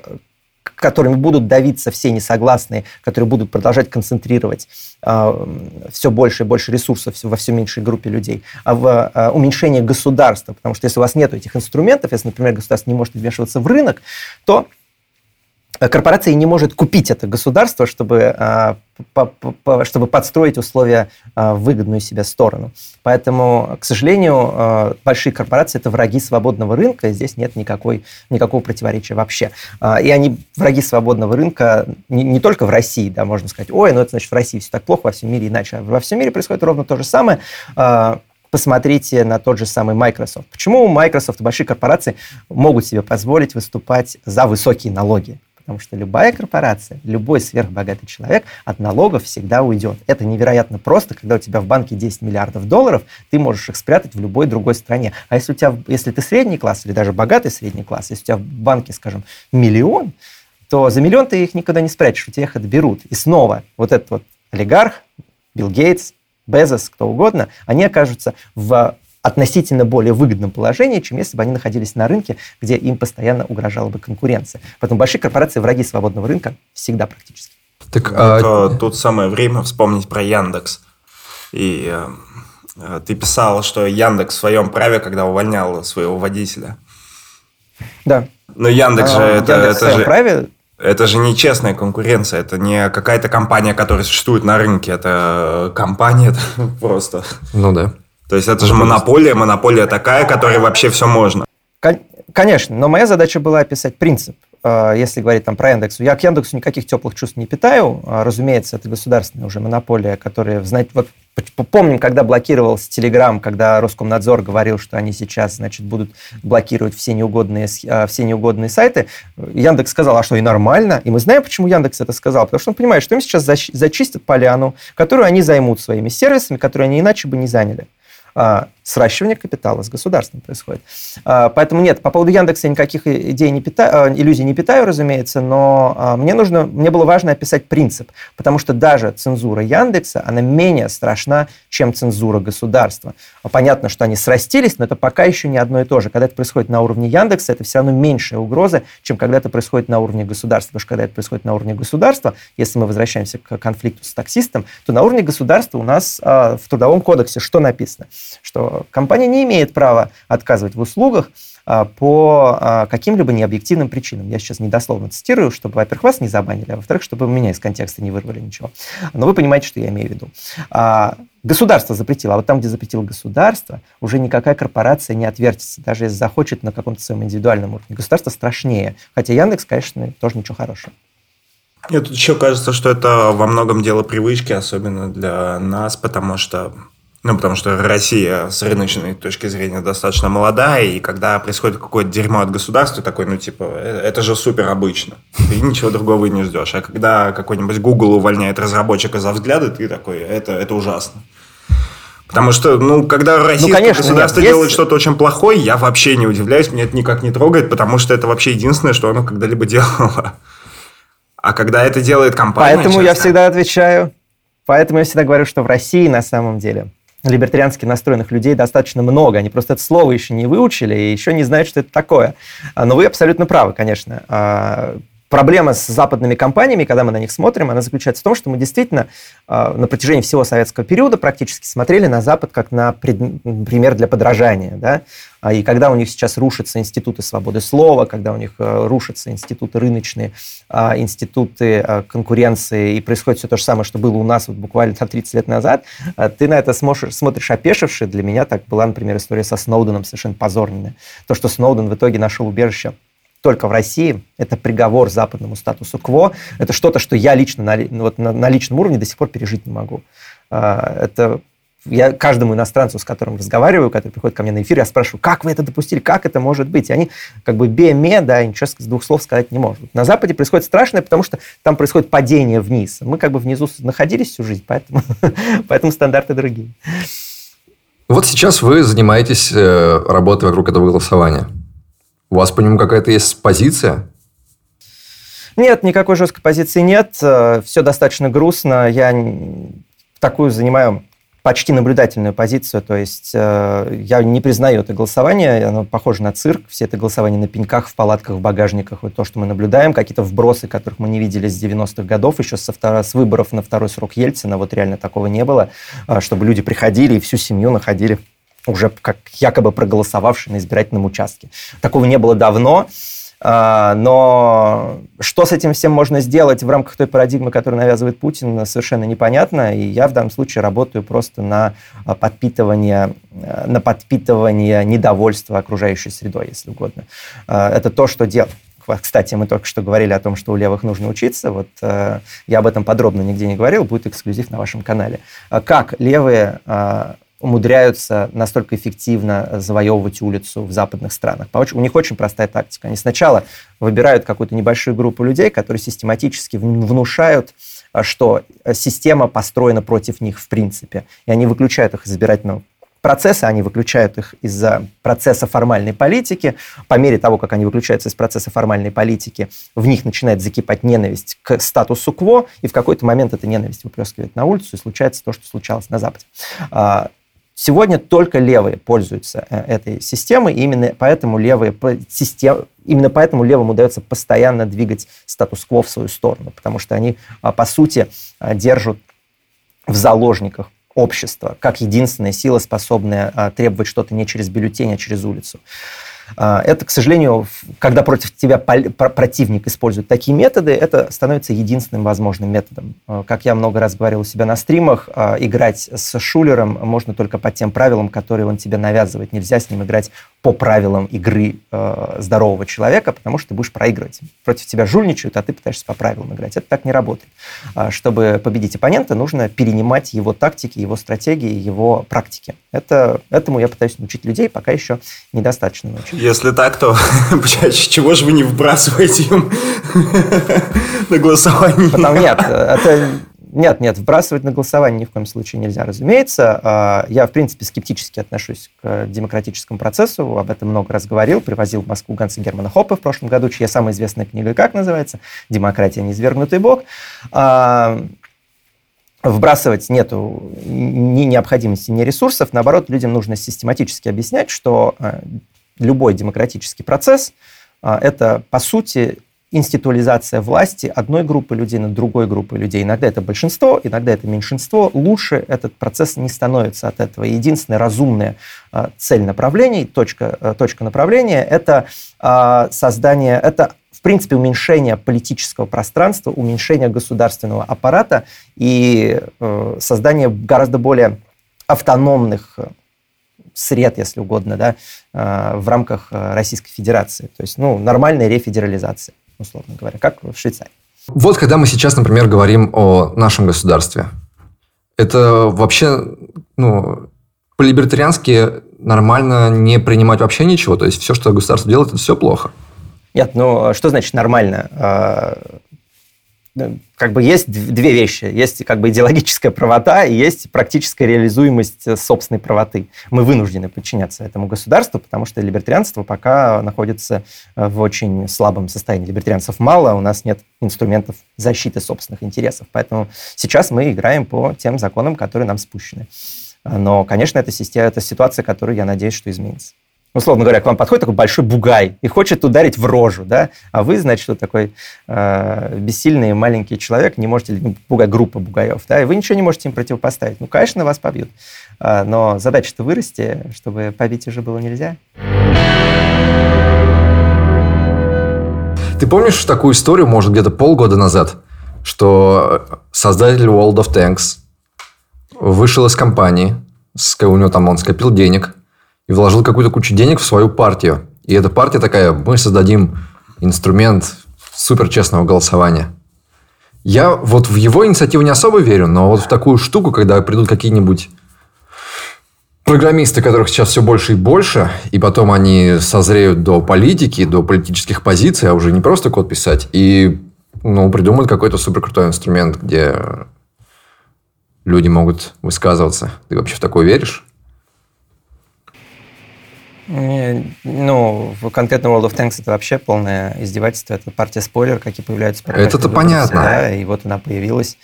которыми будут давиться все несогласные, которые будут продолжать концентрировать э, все больше и больше ресурсов во все меньшей группе людей, а в э, уменьшение государства. Потому что если у вас нет этих инструментов, если, например, государство не может вмешиваться в рынок, то корпорация не может купить это государство, чтобы, э, чтобы подстроить условия э, в выгодную себе сторону. Поэтому, к сожалению, большие корпорации – это враги свободного рынка, и здесь нет никакой, никакого противоречия вообще. И они враги свободного рынка не, не только в России, да, можно сказать, ой, ну это значит в России все так плохо, во всем мире иначе. Во всем мире происходит ровно то же самое посмотрите на тот же самый Microsoft. Почему Microsoft и большие корпорации могут себе позволить выступать за высокие налоги? Потому что любая корпорация, любой сверхбогатый человек от налогов всегда уйдет. Это невероятно просто, когда у тебя в банке 10 миллиардов долларов, ты можешь их спрятать в любой другой стране. А если, у тебя, если ты средний класс или даже богатый средний класс, если у тебя в банке, скажем, миллион, то за миллион ты их никогда не спрячешь, у тебя их отберут. И снова вот этот вот олигарх, Билл Гейтс, Безос, кто угодно, они окажутся в относительно более выгодном положении, чем если бы они находились на рынке, где им постоянно угрожала бы конкуренция. Поэтому большие корпорации враги свободного рынка всегда практически. Так, а... Это тут самое время вспомнить про Яндекс. И э, ты писал, что Яндекс в своем праве, когда увольнял своего водителя. Да. Но Яндекс а, же это, Яндекс это же праве это же не честная конкуренция, это не какая-то компания, которая существует на рынке, это компания это просто. Ну да. То есть это же монополия, монополия такая, которой вообще все можно. Конечно, но моя задача была описать принцип. А, если говорить там про индекс, я к Яндексу никаких теплых чувств не питаю. А, разумеется, это государственная уже монополия, которая, знаете, вот помним, когда блокировался Телеграм, когда Роскомнадзор говорил, что они сейчас, значит, будут блокировать все неугодные, а, все неугодные сайты, Яндекс сказал, а что, и нормально? И мы знаем, почему Яндекс это сказал. Потому что он понимает, что им сейчас зачистят поляну, которую они займут своими сервисами, которые они иначе бы не заняли 啊 сращивание капитала с государством происходит. А, поэтому нет, по поводу Яндекса я никаких идей не питаю, а, иллюзий не питаю, разумеется, но а, мне нужно, мне было важно описать принцип, потому что даже цензура Яндекса, она менее страшна, чем цензура государства. Понятно, что они срастились, но это пока еще не одно и то же. Когда это происходит на уровне Яндекса, это все равно меньшая угроза, чем когда это происходит на уровне государства. Потому что когда это происходит на уровне государства, если мы возвращаемся к конфликту с таксистом, то на уровне государства у нас в Трудовом кодексе что написано? Что компания не имеет права отказывать в услугах а, по а, каким-либо необъективным причинам. Я сейчас недословно цитирую, чтобы, во-первых, вас не забанили, а во-вторых, чтобы меня из контекста не вырвали ничего. Но вы понимаете, что я имею в виду. А, государство запретило, а вот там, где запретило государство, уже никакая корпорация не отвертится, даже если захочет на каком-то своем индивидуальном уровне. Государство страшнее. Хотя Яндекс, конечно, тоже ничего хорошего. Мне тут еще кажется, что это во многом дело привычки, особенно для нас, потому что ну, потому что Россия с рыночной точки зрения достаточно молодая, и когда происходит какое-то дерьмо от государства, такой, ну, типа, «Э, это же супер обычно. Ты ничего другого и не ждешь. А когда какой-нибудь Google увольняет разработчика за взгляды, ты такой, это, это ужасно. Потому что, ну, когда российское ну, конечно, государство нет, делает есть... что-то очень плохое, я вообще не удивляюсь, меня это никак не трогает, потому что это вообще единственное, что оно когда-либо делало. А когда это делает компания... Поэтому честно... я всегда отвечаю, поэтому я всегда говорю, что в России на самом деле либертариански настроенных людей достаточно много. Они просто это слово еще не выучили и еще не знают, что это такое. А, но вы абсолютно правы, конечно. А, проблема с западными компаниями, когда мы на них смотрим, она заключается в том, что мы действительно а, на протяжении всего советского периода практически смотрели на Запад как на пример для подражания. Да? А, и когда у них сейчас рушатся институты свободы слова, когда у них э, рушатся институты рыночные, а, институты э, конкуренции, и происходит все то же самое, что было у нас вот буквально 30 лет назад, а, ты на это смотришь, смотришь опешивший. Для меня так была, например, история со Сноуденом совершенно позорная. То, что Сноуден в итоге нашел убежище только в России. Это приговор западному статусу КВО. Это что-то, что я лично на, вот на, на личном уровне до сих пор пережить не могу. Это я каждому иностранцу, с которым разговариваю, который приходит ко мне на эфир, я спрашиваю, как вы это допустили, как это может быть? И они как бы беме, да, ничего с двух слов сказать не могут. На Западе происходит страшное, потому что там происходит падение вниз. Мы как бы внизу находились всю жизнь, поэтому, поэтому стандарты другие. Вот сейчас вы занимаетесь э, работой вокруг этого голосования. У вас по нему какая-то есть позиция? Нет, никакой жесткой позиции нет. Э, Все достаточно грустно. Я такую занимаю почти наблюдательную позицию, то есть э, я не признаю это голосование, оно похоже на цирк, все это голосование на пеньках, в палатках, в багажниках, вот то, что мы наблюдаем, какие-то вбросы, которых мы не видели с 90-х годов, еще со втор... с выборов на второй срок Ельцина, вот реально такого не было, э, чтобы люди приходили и всю семью находили уже как якобы проголосовавшие на избирательном участке. Такого не было давно. А, но что с этим всем можно сделать в рамках той парадигмы, которую навязывает Путин, совершенно непонятно. И я в данном случае работаю просто на а, подпитывание, а, на подпитывание недовольства окружающей средой, если угодно. Это то, что делать. Кстати, мы только что говорили о том, что у левых нужно учиться. Вот я об этом подробно нигде не говорил, будет эксклюзив на вашем канале. Как левые умудряются настолько эффективно завоевывать улицу в западных странах. У них очень простая тактика. Они сначала выбирают какую-то небольшую группу людей, которые систематически внушают, а, что система построена против них в принципе. И они выключают их из избирательного процесса, они выключают их из-за процесса формальной политики. По мере того, как они выключаются из процесса формальной политики, в них начинает закипать ненависть к статусу КВО, и в какой-то момент эта ненависть выплескивает на улицу, и случается то, что случалось на Западе. Сегодня только левые пользуются э, этой системой, и именно поэтому левые систем, именно поэтому левым удается постоянно двигать статус-кво в свою сторону, потому что они, а, по сути, а, держат в заложниках общество как единственная сила, способная а, требовать что-то не через бюллетень, а через улицу. А, это, к сожалению, когда против тебя противник использует такие методы, это становится единственным возможным методом. А, как я много раз говорил у себя на стримах, а, играть с шулером можно только по тем правилам, которые он тебе навязывает. Нельзя с ним играть по правилам игры здорового человека, потому что ты будешь проигрывать. Против тебя жульничают, а ты пытаешься по правилам играть. Это так не работает. Чтобы победить оппонента, нужно перенимать его тактики, его стратегии, его практики. Это, этому я пытаюсь научить людей, пока еще недостаточно научить. Если так, то чего же вы не вбрасываете им на голосование? Потому нет, это нет, нет, вбрасывать на голосование ни в коем случае нельзя, разумеется. А, я, в принципе, скептически отношусь к демократическому процессу, об этом много раз говорил, привозил в Москву Ганса Германа Хоппа в прошлом году, чья самая известная книга как называется? «Демократия. Неизвергнутый бог». А, вбрасывать нету ни необходимости, ни ресурсов. Наоборот, людям нужно систематически объяснять, что а, любой демократический процесс а, – это, по сути, институализация власти одной группы людей над другой группой людей. Иногда это большинство, иногда это меньшинство. Лучше этот процесс не становится от этого. Единственная разумная а, цель направлений, точка, а, точка направления – это создание, это в принципе, уменьшение политического пространства, уменьшение государственного аппарата и э, создание гораздо более автономных сред, если угодно, да, э, в рамках э, Российской Федерации. То есть, ну, нормальная рефедерализация, условно говоря, как в Швейцарии. Вот когда мы сейчас, например, говорим о нашем государстве, это вообще, ну, по-либертариански нормально не принимать вообще ничего. То есть все, что государство делает, это все плохо. Нет, ну а что значит нормально? Как бы есть две вещи. Есть как бы идеологическая правота и есть практическая реализуемость э, собственной правоты. Мы вынуждены подчиняться этому государству, потому что либертарианство пока находится э, в очень слабом состоянии. Либертарианцев мало, у нас нет инструментов защиты собственных интересов. Поэтому сейчас мы играем по тем законам, которые нам спущены. Но, конечно, это, это ситуация, которую я надеюсь, что изменится условно говоря, к вам подходит такой большой бугай и хочет ударить в рожу, да, а вы, значит, что такой э, бессильный маленький человек, не можете, ну, бугай, группа бугаев, да, и вы ничего не можете им противопоставить. Ну, конечно, вас побьют. А, но задача-то вырасти, чтобы побить уже было нельзя. Ты помнишь такую историю, может, где-то полгода назад, что создатель World of Tanks вышел из компании, у него там он скопил денег, и вложил какую-то кучу денег в свою партию. И эта партия такая, мы создадим инструмент супер честного голосования. Я вот в его инициативу не особо верю, но вот в такую штуку, когда придут какие-нибудь программисты, которых сейчас все больше и больше, и потом они созреют до политики, до политических позиций, а уже не просто код писать, и ну, придумают какой-то супер крутой инструмент, где люди могут высказываться. Ты вообще в такое веришь? Ну, в конкретно World of Tanks это вообще полное издевательство. Это партия спойлер, какие появляются. Это-то понятно. Да, и вот она появилась.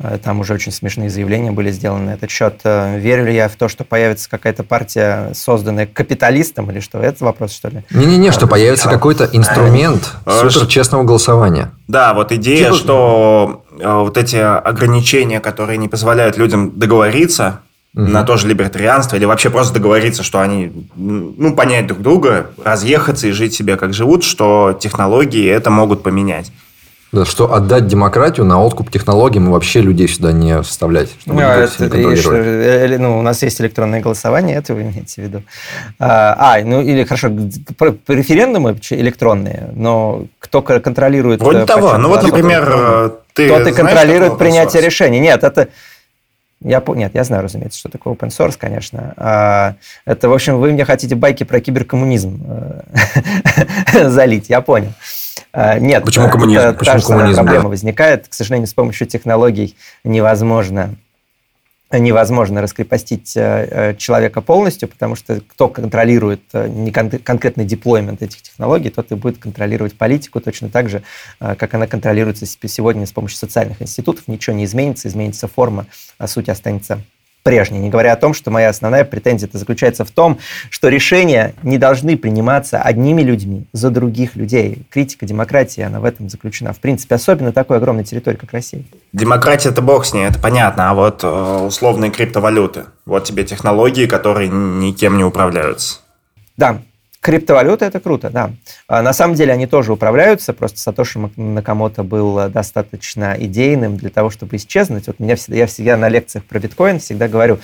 Э, там уже очень смешные заявления были сделаны на этот счет. Э, верю ли я в то, что появится какая-то партия, созданная капиталистом, или что? Это вопрос, что ли? Не-не-не, что появится какой-то инструмент а, супер честного голосования. Да, вот идея, типа... что э, вот эти ограничения, которые не позволяют людям договориться, угу. на то же либертарианство, или вообще просто договориться, что они, ну, понять друг друга, разъехаться и жить себе как живут, что технологии это могут поменять. Да, что отдать демократию на откуп технологиям и вообще людей сюда не вставлять. Чтобы ну, это, и, что, э, ну, у нас есть электронное голосование, это вы имеете в виду. А, а ну или хорошо, референдумы электронные, но кто контролирует... Вроде э, того. Ну вот, например, э, ты Кто-то контролирует принятие решений. Нет, это я, нет, я знаю, разумеется, что такое open source, конечно. А, это, в общем, вы мне хотите байки про киберкоммунизм э, залить, я понял. А, нет, почему коммунизм? Это почему та коммунизм, проблема да. возникает. К сожалению, с помощью технологий невозможно невозможно раскрепостить э, э, человека полностью, потому что кто контролирует э, не конкретный деплоймент этих технологий, тот и будет контролировать политику точно так же, как она контролируется сегодня с помощью социальных институтов. Ничего не изменится, изменится форма, а суть останется прежней. Не говоря о том, что моя основная претензия -то заключается в том, что решения не должны приниматься одними людьми за других людей. Критика демократии, она в этом заключена. В принципе, особенно такой огромной территории, как Россия. Демократия – это бог с ней, это понятно. А вот э, условные криптовалюты, вот тебе технологии, которые никем не управляются. Да, Криптовалюта – это круто, да. А на самом деле они тоже управляются, просто Сатоши Накамото был достаточно идейным для того, чтобы исчезнуть. Вот меня всегда, я всегда на лекциях про биткоин всегда говорю,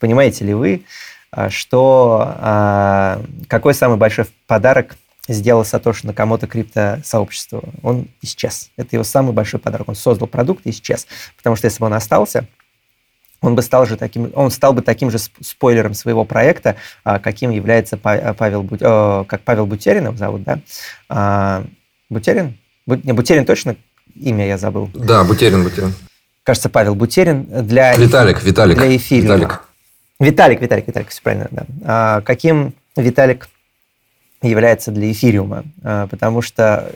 понимаете ли вы, а, что а, какой самый большой подарок сделал Сатоши Накамото криптосообществу? Он исчез. Это его самый большой подарок. Он создал продукт и исчез. Потому что если бы он остался, он бы стал же таким, он стал бы таким же спойлером своего проекта, а, каким является Павел, как Павел Бутерин его зовут, да? А, Бутерин? Не, Бутерин точно имя я забыл. Да, Бутерин, Бутерин. Кажется, Павел Бутерин для... Виталик, Виталик. Для эфира. Виталик. Виталик, Виталик, Виталик, все правильно, да. А, каким Виталик является для эфириума? А, потому что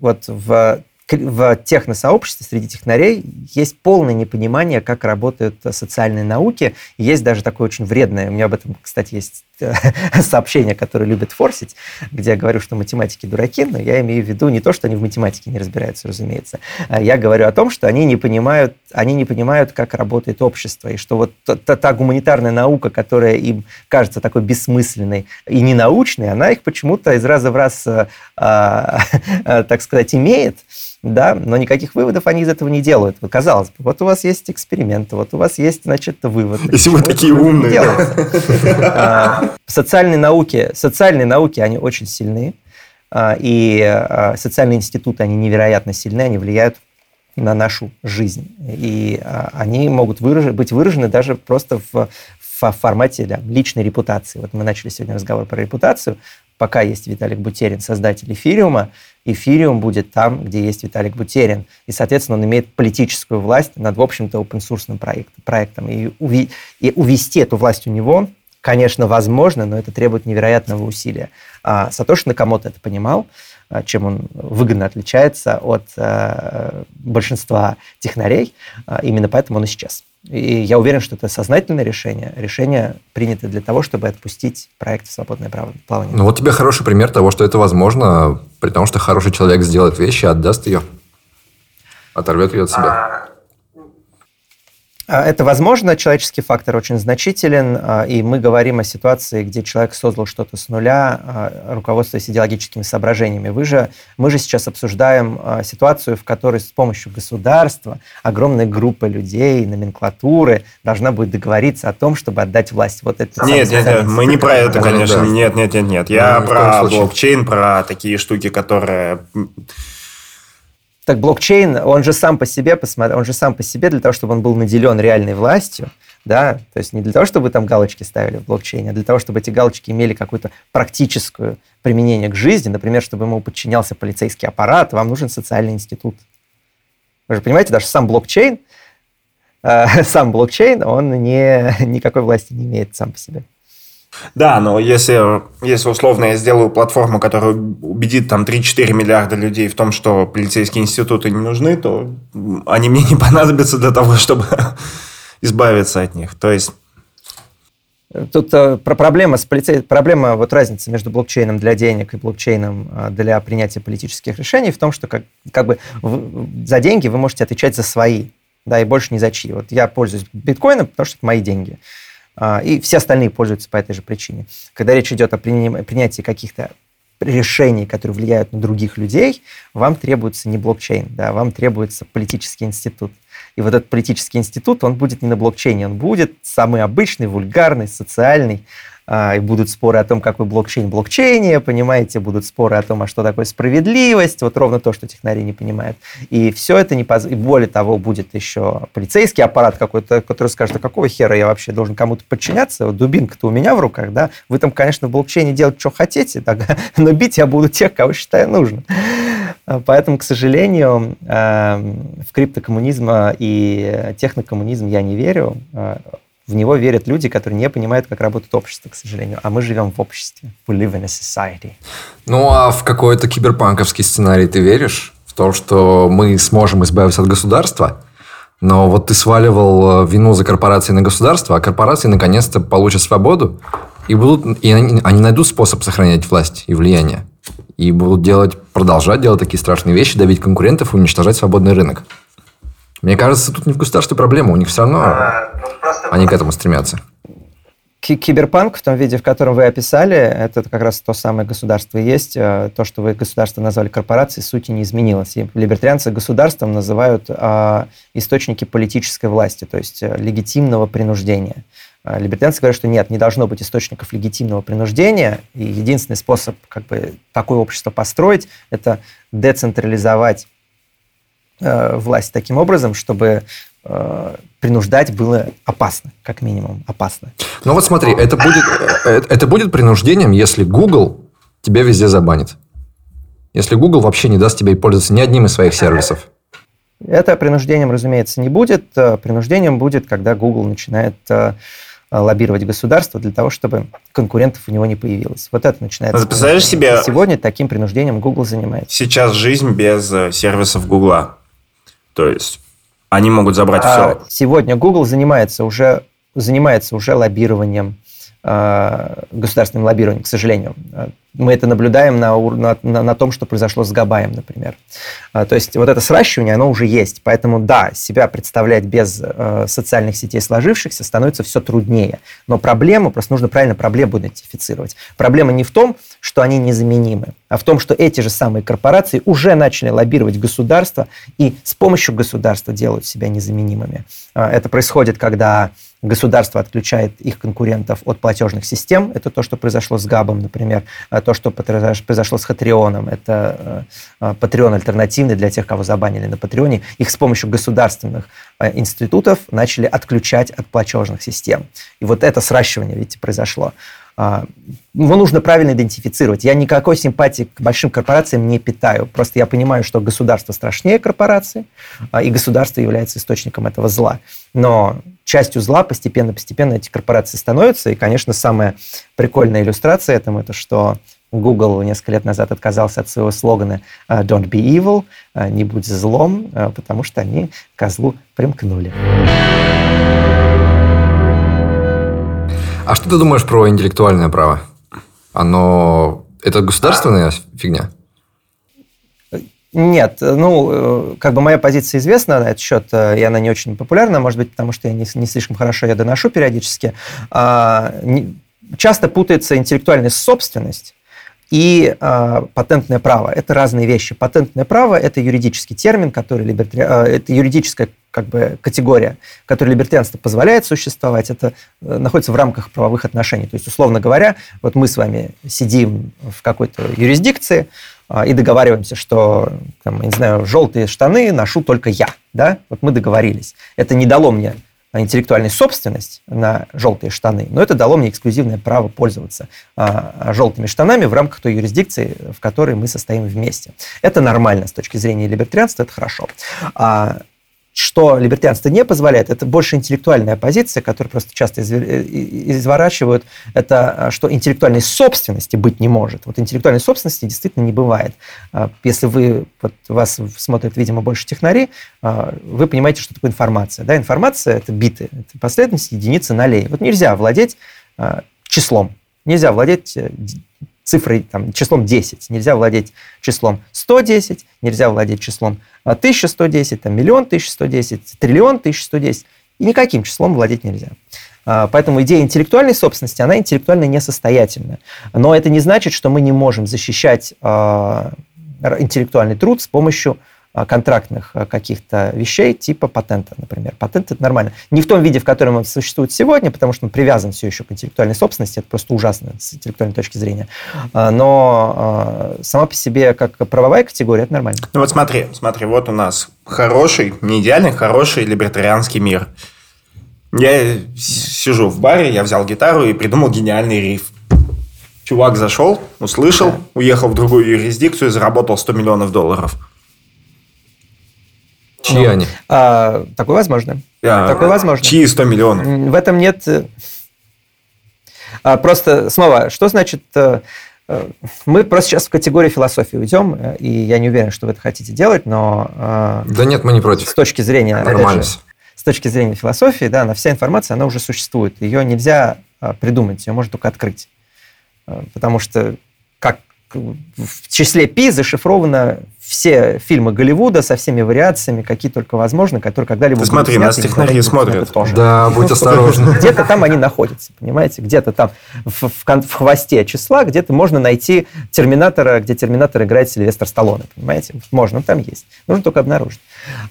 вот в в техносообществе среди технарей есть полное непонимание, как работают социальные науки. Есть даже такое очень вредное, у меня об этом, кстати, есть э, сообщение, которое любят форсить, где я говорю, что математики дураки, но я имею в виду не то, что они в математике не разбираются, разумеется. А я говорю о том, что они не понимают, они не понимают, как работает общество, и что вот та, та гуманитарная наука, которая им кажется такой бессмысленной и ненаучной, она их почему-то из раза в раз, а, а, так сказать, имеет, да, но никаких выводов они из этого не делают. Казалось бы, вот у вас есть эксперименты, вот у вас есть, значит, вывод. Если вы такие умные. А, социальные науки, социальные науки, они очень сильны, а, и а, социальные институты, они невероятно сильны, они влияют на нашу жизнь. И они могут выражены, быть выражены даже просто в, в формате да, личной репутации. Вот мы начали сегодня разговор про репутацию. Пока есть Виталик Бутерин, создатель эфириума, эфириум будет там, где есть Виталик Бутерин. И, соответственно, он имеет политическую власть над, в общем-то, open-source проектом. И, уви, и увести эту власть у него, конечно, возможно, но это требует невероятного усилия. А Сатоши Накамото это понимал, а, чем он выгодно отличается от а, большинства технарей. А, именно поэтому он исчез. И я уверен, что это сознательное решение. Решение принято для того, чтобы отпустить проект в свободное плавание. Ну вот тебе хороший пример того, что это возможно, при том, что хороший человек сделает вещи, отдаст ее, оторвет ее от себя. А, это возможно, человеческий фактор очень значителен, а, и мы говорим о ситуации, где человек создал что-то с нуля, а, руководствуясь идеологическими соображениями. Вы же, мы же сейчас обсуждаем ситуацию, в которой с помощью государства огромная группа людей, номенклатуры должна будет договориться о том, чтобы отдать власть. Вот это нет, нет, нет, мы не про это, конечно. Нет, нет, нет, нет. Я ну, про блокчейн, про такие штуки, которые так блокчейн, он же сам по себе, он же сам по себе для того, чтобы он был наделен реальной властью, да, то есть не для того, чтобы там галочки ставили в блокчейне, а для того, чтобы эти галочки имели какую-то практическую применение к жизни, например, чтобы ему подчинялся полицейский аппарат, вам нужен социальный институт. Вы же понимаете, даже сам блокчейн, э, сам блокчейн, он не, никакой власти не имеет сам по себе. Да, но если, если условно я сделаю платформу, которая убедит там 3-4 миллиарда людей в том, что полицейские институты не нужны, то они мне не понадобятся для того, чтобы избавиться от них. То есть Тут э, про проблема с полицей, проблема вот разницы между блокчейном для денег и блокчейном э, для принятия политических решений в том, что как, как бы в, за деньги вы можете отвечать за свои, да, и больше не за чьи. Вот я пользуюсь биткоином, потому что это мои деньги. А, и все остальные пользуются по этой же причине. Когда речь идет о принятии каких-то решений, которые влияют на других людей, вам требуется не блокчейн, да, вам требуется политический институт. И вот этот политический институт, он будет не на блокчейне, он будет самый обычный, вульгарный, социальный, и будут споры о том, какой блокчейн блокчейне, понимаете, будут споры о том, а что такое справедливость, вот ровно то, что технари не понимают. И все это не поз... и более того, будет еще полицейский аппарат какой-то, который скажет, а какого хера я вообще должен кому-то подчиняться, вот дубинка-то у меня в руках, да, вы там, конечно, в блокчейне делать, что хотите, так, но бить я буду тех, кого считаю нужно. Поэтому, к сожалению, эм, в криптокоммунизм и технокоммунизм я не верю в него верят люди, которые не понимают, как работает общество, к сожалению. А мы живем в обществе. We live in a society. Ну, а в какой-то киберпанковский сценарий ты веришь? В том, что мы сможем избавиться от государства? Но вот ты сваливал э, вину за корпорации на государство, а корпорации наконец-то получат свободу, и, будут, и они найдут способ сохранять власть и влияние. И будут делать, продолжать делать такие страшные вещи, давить конкурентов и уничтожать свободный рынок. Мне кажется, тут не в государстве проблема, у них все равно а, ну, они к этому стремятся. Киберпанк в том виде, в котором вы описали, это как раз то самое государство и есть. Э, то, что вы государство назвали корпорацией, сути не изменилось. И либертарианцы государством называют а, источники политической власти, то есть а, легитимного принуждения. А, либертарианцы говорят, что нет, не должно быть источников легитимного принуждения, и единственный способ как бы, такое общество построить – это децентрализовать э, власть таким образом, чтобы Э, принуждать было опасно, как минимум опасно. Ну вот смотри, это будет, э, это будет принуждением, если Google тебя везде забанит. Если Google вообще не даст тебе пользоваться ни одним из своих сервисов. Это принуждением, разумеется, не будет. Э, принуждением будет, когда Google начинает лоббировать государство для того, чтобы конкурентов у него не появилось. Вот это начинается. Представляешь себе... Сегодня таким принуждением Google занимается. Сейчас жизнь без сервисов Google. То есть они могут забрать а все. Сегодня Google занимается уже, занимается уже лоббированием, государственным лоббированием, к сожалению. Мы это наблюдаем на, на, на том, что произошло с Габаем, например. А, то есть вот это сращивание, оно уже есть. Поэтому да, себя представлять без э, социальных сетей сложившихся становится все труднее. Но проблему, просто нужно правильно проблему идентифицировать. Проблема не в том, что они незаменимы, а в том, что эти же самые корпорации уже начали лоббировать государство и с помощью государства делают себя незаменимыми. Это происходит, когда государство отключает их конкурентов от платежных систем. Это то, что произошло с Габом, например. А то, что произошло с Хатрионом. Это Patreon э, альтернативный для тех, кого забанили на Патреоне. Их с помощью государственных э, институтов начали отключать от платежных систем. И вот это сращивание, видите, произошло. А, его нужно правильно идентифицировать. Я никакой симпатии к большим корпорациям не питаю. Просто я понимаю, что государство страшнее корпорации, а, и государство является источником этого зла. Но частью зла постепенно-постепенно эти корпорации становятся. И, конечно, самая прикольная иллюстрация этому, это что Google несколько лет назад отказался от своего слогана а, «Don't be evil», «Не будь злом», потому что они козлу примкнули. А что ты думаешь про интеллектуальное право? Оно... Это государственная а... фигня? Нет, ну, как бы моя позиция известна на этот счет, и она не очень популярна, может быть, потому что я не, не слишком хорошо ее доношу периодически. А, не, часто путается интеллектуальная собственность и э, патентное право. Это разные вещи. Патентное право – это юридический термин, который либертари... э, это юридическая как бы, категория, которой либертарианство позволяет существовать. Это э, находится в рамках правовых отношений. То есть, условно говоря, вот мы с вами сидим в какой-то юрисдикции э, и договариваемся, что, там, не знаю, желтые штаны ношу только я. Да? Вот мы договорились. Это не дало мне интеллектуальную собственность на желтые штаны, но это дало мне эксклюзивное право пользоваться а, желтыми штанами в рамках той юрисдикции, в которой мы состоим вместе. Это нормально с точки зрения либертарианства, это хорошо. А, что либертарианство не позволяет, это больше интеллектуальная позиция, которую просто часто э, изворачивают, это а, что интеллектуальной собственности быть не может. Вот интеллектуальной собственности действительно не бывает. А, если вы, вот вас смотрят, видимо, больше технари, а, вы понимаете, что такое информация. Да? Информация – это биты, это последовательность единицы нулей. Вот нельзя владеть числом, нельзя владеть э, цифрой, там, числом 10, нельзя владеть числом 110, нельзя владеть числом 1110, там, миллион 1110, триллион 1110, и никаким числом владеть нельзя. А, поэтому идея интеллектуальной собственности, она интеллектуально несостоятельна. Но это не значит, что мы не можем защищать а, интеллектуальный труд с помощью а, контрактных а, каких-то вещей, типа патента, например. Патент – это нормально. Не в том виде, в котором он существует сегодня, потому что он привязан все еще к интеллектуальной собственности, это просто ужасно с интеллектуальной точки зрения. А, но сама по себе, как правовая категория, это нормально. Ну вот смотри, смотри, вот у нас хороший, не идеальный, хороший либертарианский мир. Я сижу в баре, я взял гитару и придумал гениальный риф. Чувак зашел, услышал, уехал в другую юрисдикцию и заработал 100 миллионов долларов. Чьи ну, они? А, такое возможно. А, такое возможно. Чьи 100 миллионов? В этом нет... Э, а, просто, снова, что значит... Э, э, мы просто сейчас в категории философии уйдем, и я не уверен, что вы это хотите делать, но... Да нет, мы не против. С точки зрения... Нормально. Же, с точки зрения философии, да, на вся информация, она уже существует. Ее нельзя придумать, ее можно только открыть. Потому что как в числе Пи зашифровано все фильмы Голливуда со всеми вариациями, какие только возможны, которые когда-либо Ты смотри, сняты, нас технари смотрят. Тоже. Да, будь осторожен. Где-то там они находятся, понимаете? Где-то там в, в, в хвосте числа, где-то можно найти Терминатора, где Терминатор играет Сильвестр Сталлоне, понимаете? Можно, там есть. Нужно только обнаружить.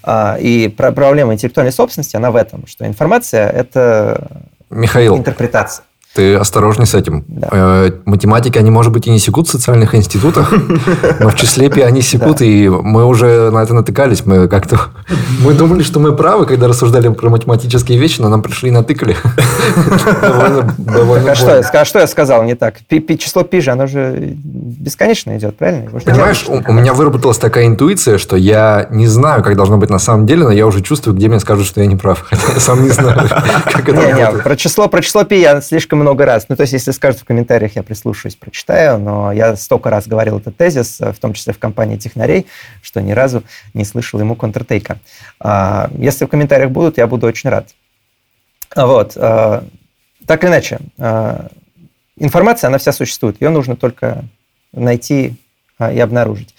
А, и проблема интеллектуальной собственности, она в этом, что информация – это Михаил, интерпретация. Ты осторожней с этим. Да. Э, математики, они, может быть, и не секут в социальных институтах, но в числе пи они секут, и мы уже на это натыкались. Мы как-то... Мы думали, что мы правы, когда рассуждали про математические вещи, но нам пришли и натыкали. А, что, больно. я- а что я сказал не так? Число пи же, оно же бесконечно идет, правильно? Понимаешь, у, меня выработалась такая интуиция, что я не знаю, как должно быть на самом деле, но я уже чувствую, где мне скажут, что я не прав. Хотя я сам не знаю, как это работает. про число, про число пи я слишком много раз. Ну, то есть, если скажут в комментариях, я прислушаюсь, прочитаю, но я столько раз говорил этот тезис, э, в том числе в компании технарей, что ни разу не слышал ему контртейка. А, Если в комментариях будут, я буду очень рад. А Вот. э, Так или иначе, э, информация, она вся существует. Ее нужно только найти и обнаружить.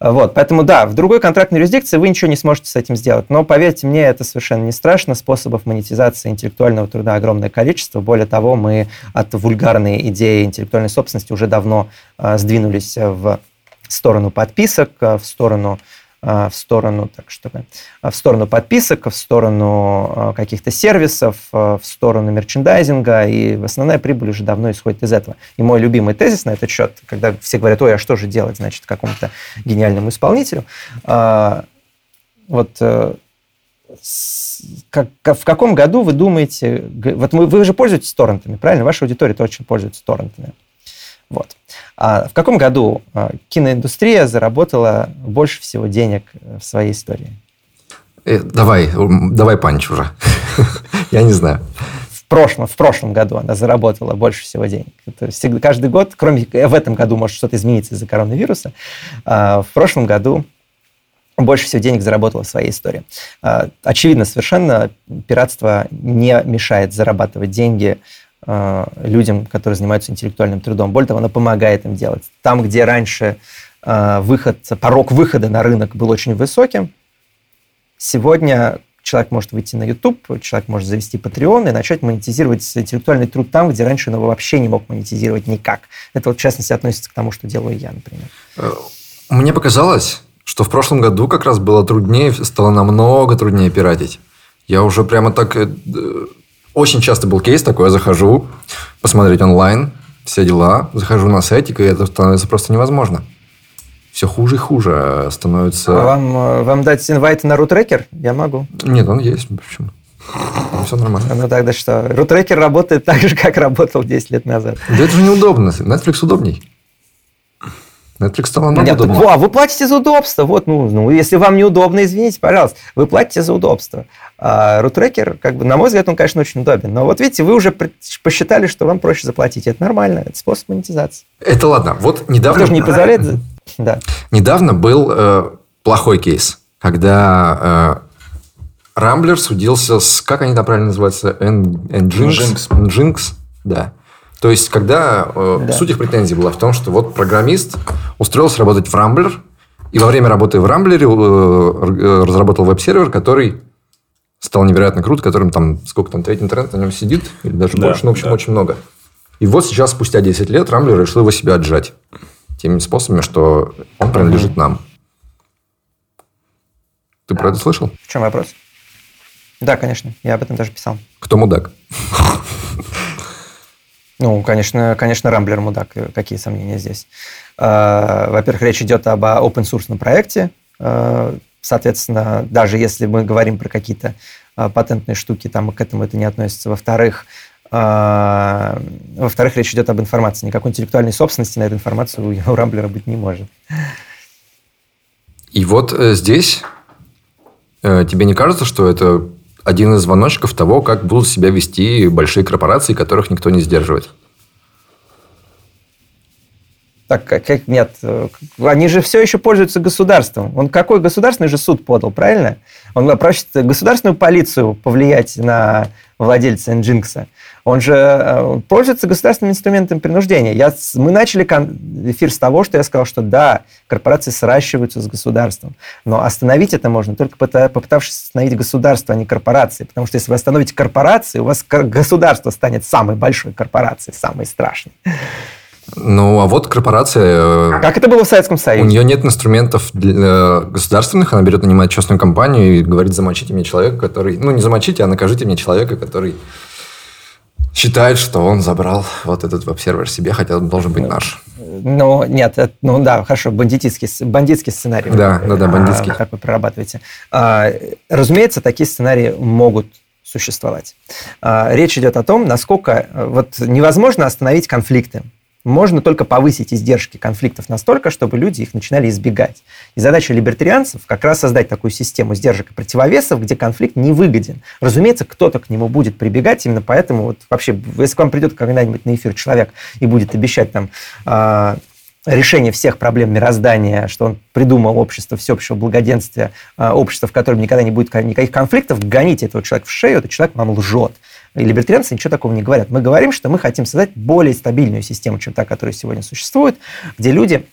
Вот, поэтому да, в другой контрактной юрисдикции вы ничего не сможете с этим сделать. Но поверьте мне, это совершенно не страшно. Способов монетизации интеллектуального труда огромное количество. Более того, мы от вульгарной идеи интеллектуальной собственности уже давно а, сдвинулись в сторону подписок, а, в сторону в сторону, так что а, в сторону подписок, в сторону а, каких-то сервисов, в сторону мерчендайзинга, и основная прибыль уже давно исходит из этого. И мой любимый тезис на этот счет, когда все говорят, ой, а что же делать, значит, какому-то гениальному исполнителю, вот э, как- в каком году вы думаете, вот мы- вы же пользуетесь торрентами, правильно? Ваша аудитория очень пользуется торрентами. Вот. А в каком году а, киноиндустрия заработала больше всего денег э, в своей истории? Э, Давай, давай панч уже. Я не знаю. В прошлом, в прошлом году она заработала больше всего денег. Это всегда, каждый год, кроме э, в этом году может что-то измениться из-за коронавируса, а в прошлом году больше всего денег заработала в своей истории. А, Очевидно совершенно, пиратство не мешает зарабатывать деньги людям, которые занимаются интеллектуальным трудом. Более того, оно помогает им делать. Там, где раньше а, выход, порог выхода на рынок был очень высоким, сегодня человек может выйти на YouTube, человек может завести Patreon и начать монетизировать интеллектуальный труд там, где раньше он его вообще не мог монетизировать никак. Это вот в частности относится к тому, что делаю я, например. Э, Мне показалось, что в прошлом году как раз было труднее, стало намного труднее пиратить. Я уже прямо так... Очень часто был кейс такой, я захожу посмотреть онлайн, все дела, захожу на сайтик, и это становится просто невозможно. Все хуже и хуже становится... Вам, э, вам дать инвайт на рутрекер? Я могу. Нет, он есть. Почему? Все нормально. Ну тогда что? Рутрекер работает так же, как работал 10 лет назад. Да это же неудобно. Netflix удобней. Netflix стал намного Нет, удобнее. во, вы платите за удобство. Вот, ну, ну, если вам неудобно, извините, пожалуйста, вы платите за удобство. А рутрекер, как бы, на мой взгляд, он, конечно, очень удобен. Но вот видите, вы уже посчитали, что вам проще заплатить. Это нормально, это способ монетизации. Это ладно. Вот недавно... Кто же не позволяет... Да. Недавно был э, плохой кейс, когда э, Рамблер судился с... Как они там правильно называются? Nginx? Nginx, да. То есть, когда э, Да. суть их претензий была в том, что вот программист устроился работать в Рамблер, и во время работы в Рамблере э, э, разработал веб-сервер, который стал невероятно крут, которым там, сколько там, третий интернет на нем сидит, или даже Да, больше, ну, в общем, да. очень много. И вот сейчас, спустя 10 лет, Рамблер решил его себя отжать теми способами, что он принадлежит нам. Ты про это слышал? В чем вопрос? Да, конечно, я об этом даже писал. Кто мудак? Ну, конечно, конечно, Рамблер мудак. э, Какие сомнения здесь? Э, Во-первых, речь идет об open source проекте. Э, Соответственно, даже если мы говорим про какие-то патентные штуки, там к этому это не относится. Во-вторых, во-вторых, речь идет об информации. Никакой интеллектуальной собственности на эту информацию у- у Рамблера быть не может. И вот э, здесь э, тебе не кажется, что это один из звоночков того, как будут себя вести большие корпорации, которых никто не сдерживает? Так как нет, они же все еще пользуются государством. Он какой государственный же суд подал, правильно? Он просит государственную полицию повлиять на владельца Nginx. Он же э, пользуется государственным инструментом принуждения. Я, мы начали эфир с того, что я сказал, что да, корпорации сращиваются с государством, но остановить это можно только попытавшись остановить государство, а не корпорации. Потому что если вы остановите корпорации, у вас государство станет самой большой корпорацией, самой страшной. Ну, а вот корпорация... Э, как это было в Советском Союзе? У нее нет инструментов для государственных, она берет, нанимает частную компанию и говорит, замочите мне человека, который... Ну, не замочите, а накажите мне человека, который считает, что он забрал вот этот веб-сервер себе, хотя он должен быть наш. Ну, нет, это, ну да, хорошо, бандитский, бандитский сценарий. Да, да, да, бандитский. А, как вы прорабатываете. А, разумеется, такие сценарии могут существовать. А, речь идет о том, насколько вот невозможно остановить конфликты можно только повысить издержки конфликтов настолько, чтобы люди их начинали избегать. И задача либертарианцев как раз создать такую систему сдержек и противовесов, где конфликт не выгоден. Разумеется, кто-то к нему будет прибегать, именно поэтому вот вообще, если к вам придет когда-нибудь на эфир человек и будет обещать там э, решение всех проблем мироздания, что он придумал общество всеобщего благоденствия, э, общество, в котором никогда не будет никаких конфликтов, гоните этого человека в шею, этот человек вам лжет. И либертарианцы ничего такого не говорят. Мы говорим, что мы хотим создать более стабильную систему, чем та, которая сегодня существует, где люди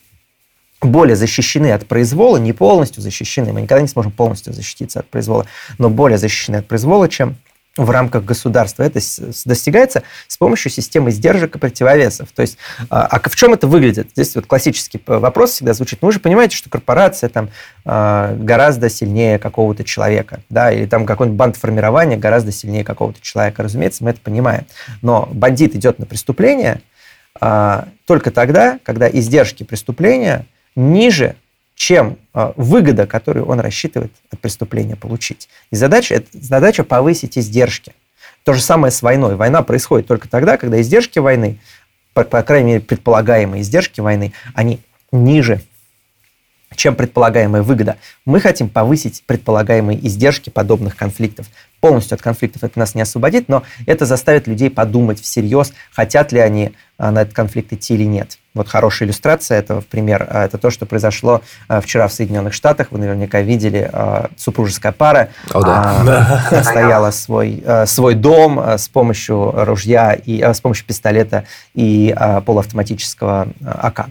более защищены от произвола, не полностью защищены, мы никогда не сможем полностью защититься от произвола, но более защищены от произвола, чем в рамках государства. Это достигается с помощью системы сдержек и противовесов. То есть, а, а в чем это выглядит? Здесь вот классический вопрос всегда звучит. Ну, вы же понимаете, что корпорация там а, гораздо сильнее какого-то человека, да, или там какой-нибудь банд формирования гораздо сильнее какого-то человека. Разумеется, мы это понимаем. Но бандит идет на преступление а, только тогда, когда издержки преступления ниже чем а, выгода, которую он рассчитывает от преступления получить. И задача, задача повысить издержки. То же самое с войной. Война происходит только тогда, когда издержки войны, по, по крайней мере, предполагаемые издержки войны, они ниже чем предполагаемая выгода. Мы хотим повысить предполагаемые издержки подобных конфликтов. Полностью от конфликтов это нас не освободит, но это заставит людей подумать всерьез, хотят ли они а, на этот конфликт идти или нет. Вот хорошая иллюстрация этого, в пример, а, это то, что произошло а, вчера в Соединенных Штатах. Вы наверняка видели, супружеская пара О, да. стояла свой, свой дом с помощью ружья и с помощью пистолета и полуавтоматического АК.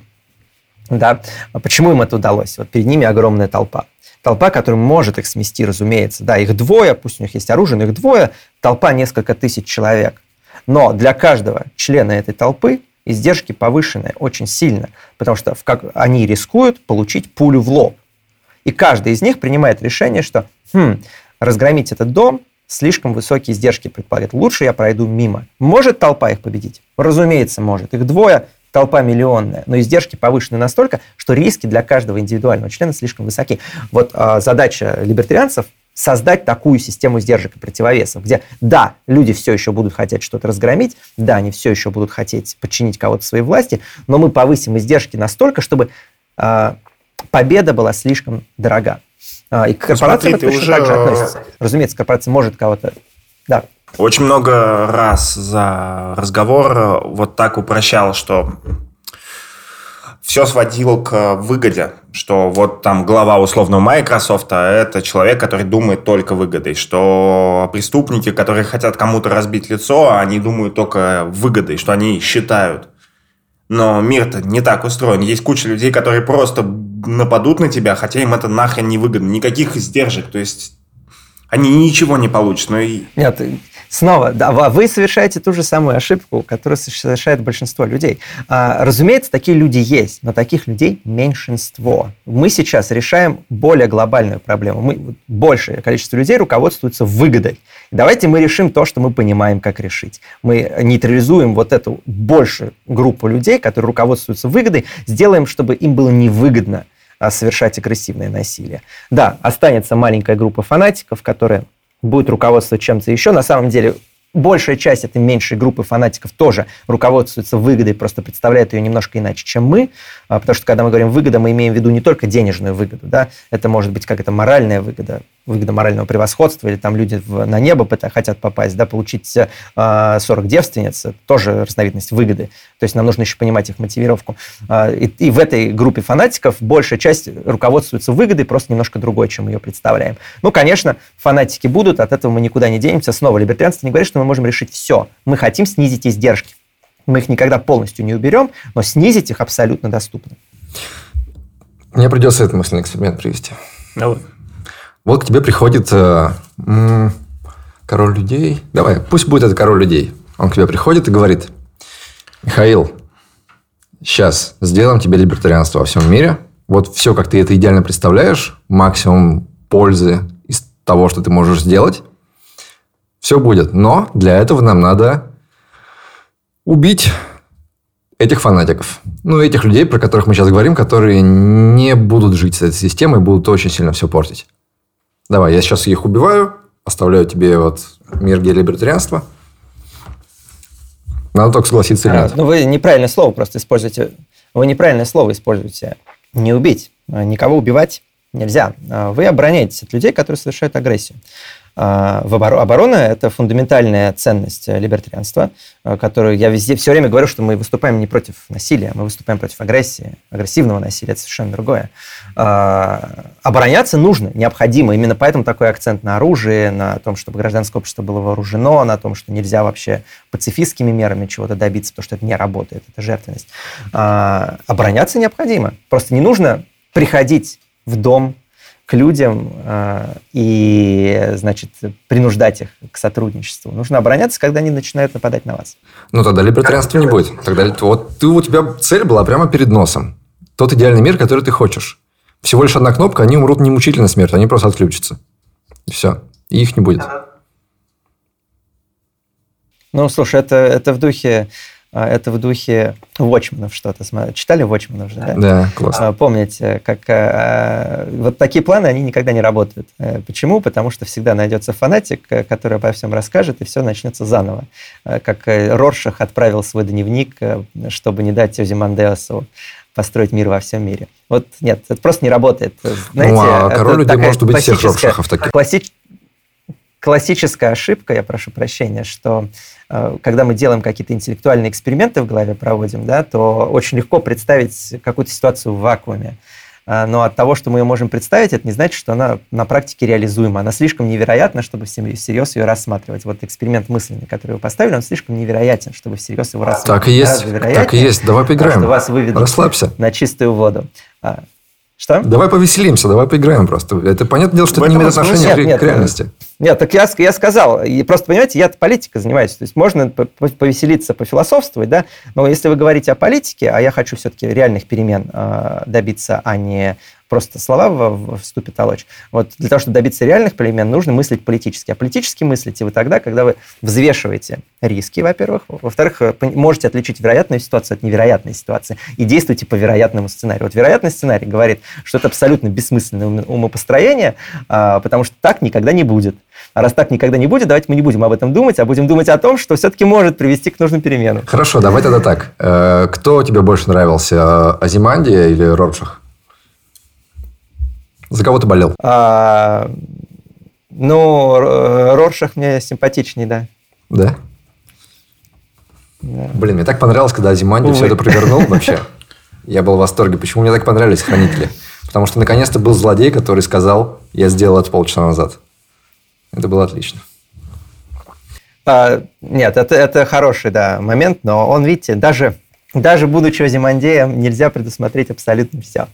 Да? А почему им это удалось? Вот перед ними огромная толпа. Толпа, которая может их смести, разумеется. Да, их двое, пусть у них есть оружие, но их двое, толпа несколько тысяч человек. Но для каждого члена этой толпы издержки повышены очень сильно, потому что в как они рискуют получить пулю в лоб. И каждый из них принимает решение, что хм, разгромить этот дом слишком высокие издержки предполагает. Лучше я пройду мимо. Может толпа их победить? Разумеется, может. Их двое, толпа миллионная, но издержки повышены настолько, что риски для каждого индивидуального члена слишком высоки. Вот э, задача либертарианцев создать такую систему сдержек и противовесов, где, да, люди все еще будут хотеть что-то разгромить, да, они все еще будут хотеть подчинить кого-то своей власти, но мы повысим издержки настолько, чтобы э, победа была слишком дорога. Э, и к корпорациям это точно уже... так же относится. Разумеется, корпорация может кого-то... Да. Очень много раз за разговор вот так упрощал, что все сводил к выгоде, что вот там глава условного Microsoft, а это человек, который думает только выгодой, что преступники, которые хотят кому-то разбить лицо, они думают только выгодой, что они считают. Но мир-то не так устроен. Есть куча людей, которые просто нападут на тебя, хотя им это нахрен не выгодно. Никаких издержек. То есть они ничего не получат. Но и... Нет, Снова, да, вы совершаете ту же самую ошибку, которую совершает большинство людей. А, разумеется, такие люди есть, но таких людей меньшинство. Мы сейчас решаем более глобальную проблему. Мы, большее количество людей руководствуются выгодой. Давайте мы решим то, что мы понимаем, как решить. Мы нейтрализуем вот эту большую группу людей, которые руководствуются выгодой, сделаем, чтобы им было невыгодно а, совершать агрессивное насилие. Да, останется маленькая группа фанатиков, которые будет руководствоваться чем-то еще. На самом деле, большая часть этой меньшей группы фанатиков тоже руководствуется выгодой, просто представляет ее немножко иначе, чем мы. А, потому что, когда мы говорим выгода, мы имеем в виду не только денежную выгоду, да, это может быть какая-то моральная выгода, выгода морального превосходства, или там люди в, на небо хотят попасть, да, получить э, 40 девственниц, тоже разновидность выгоды. То есть нам нужно еще понимать их мотивировку. Э, и, и в этой группе фанатиков большая часть руководствуется выгодой, просто немножко другой, чем мы ее представляем. Ну, конечно, фанатики будут, от этого мы никуда не денемся. Снова, либертарианство не говорит, что мы можем решить все. Мы хотим снизить издержки. Мы их никогда полностью не уберем, но снизить их абсолютно доступно. Мне придется этот мысленный эксперимент привести. Давай. Вот к тебе приходит э, король людей. Давай, пусть будет это король людей. Он к тебе приходит и говорит, Михаил, сейчас сделаем тебе либертарианство во всем мире. Вот все, как ты это идеально представляешь, максимум пользы из того, что ты можешь сделать, все будет. Но для этого нам надо убить этих фанатиков. Ну, этих людей, про которых мы сейчас говорим, которые не будут жить с этой системой, будут очень сильно все портить. Давай, я сейчас их убиваю, оставляю тебе вот мир гей-либертарианства. Надо только согласиться или а, нет. Ну, вы неправильное слово просто используете. Вы неправильное слово используете. Не убить. Никого убивать нельзя. А вы обороняетесь от людей, которые совершают агрессию. А, в обор... Оборона – это фундаментальная ценность либертарианства, а, которую я везде все время говорю, что мы выступаем не против насилия, мы выступаем против агрессии, агрессивного насилия – это совершенно другое. А, обороняться нужно, необходимо. Именно поэтому такой акцент на оружие, на том, чтобы гражданское общество было вооружено, на том, что нельзя вообще пацифистскими мерами чего-то добиться, потому что это не работает, это жертвенность. Обороняться необходимо. Просто не нужно приходить в дом к людям э, и, значит, принуждать их к сотрудничеству. Нужно обороняться, когда они начинают нападать на вас. Ну, тогда либертарианства не будет. Тогда вот ты, у тебя цель была прямо перед носом. Тот идеальный мир, который ты хочешь. Всего лишь одна кнопка, они умрут не мучительно смерть, они просто отключатся. И все. И их не будет. Ну, слушай, это, это в духе а, это в духе Watchmen'ов что-то. Читали Watchmen'ов же, да? Да, классно. А, помните, как а, вот такие планы, они никогда не работают. Э, почему? Потому что всегда найдется фанатик, э, который обо всем расскажет, и все начнется заново. Э, как Роршах отправил свой дневник, чтобы не дать Тёзе Мандеасу построить мир во всем мире. Вот нет, это просто не работает. Знаете, ну, а король людей может убить всех Роршахов таких. Класси... Классическая ошибка, я прошу прощения, что Э, когда мы делаем какие-то интеллектуальные эксперименты в голове, проводим, да, то очень легко представить какую-то ситуацию в вакууме. Э, но от того, что мы ее можем представить, это не значит, что она на практике реализуема. Она слишком невероятна, чтобы всерьез ее рассматривать. Вот эксперимент мысленный, который вы поставили, он слишком невероятен, чтобы всерьез его рассматривать. Так и есть. Так и есть. Давай поиграем. Что вас выведут Расслабься. на чистую воду. Что? Давай повеселимся, давай поиграем просто. Это понятное дело, что это не имеет отношения нет, к, нет, реальности. Нет, так я, я сказал. И просто, понимаете, я политикой занимаюсь. То есть можно повеселиться, пофилософствовать, да, но если вы говорите о политике, а я хочу все-таки реальных перемен э, добиться, а не просто слова в, в вступе толочь. Вот для того, чтобы добиться реальных перемен, нужно мыслить политически. А политически мыслите вы тогда, когда вы взвешиваете риски, во-первых. Во-вторых, можете отличить вероятную ситуацию от невероятной ситуации и действуйте по вероятному сценарию. Вот вероятный сценарий говорит, что это абсолютно бессмысленное умопостроение, а, потому что так никогда не будет. А раз так никогда не будет, давайте мы не будем об этом думать, а будем думать о том, что все-таки может привести к нужным переменам. Хорошо, давай тогда так. Э, кто тебе больше нравился, Азимандия или Роршах? За кого ты болел? А, ну, Роршах мне симпатичнее, да. Да? Да. Блин, мне так понравилось, когда Азиманди все это провернул вообще. Я был в восторге. Почему мне так понравились хранители? Потому что наконец-то был злодей, который сказал, я сделал это полчаса назад. Это было отлично. А, нет, это, это хороший да, момент, но он, видите, даже, даже будучи Азимандеем, нельзя предусмотреть абсолютно все.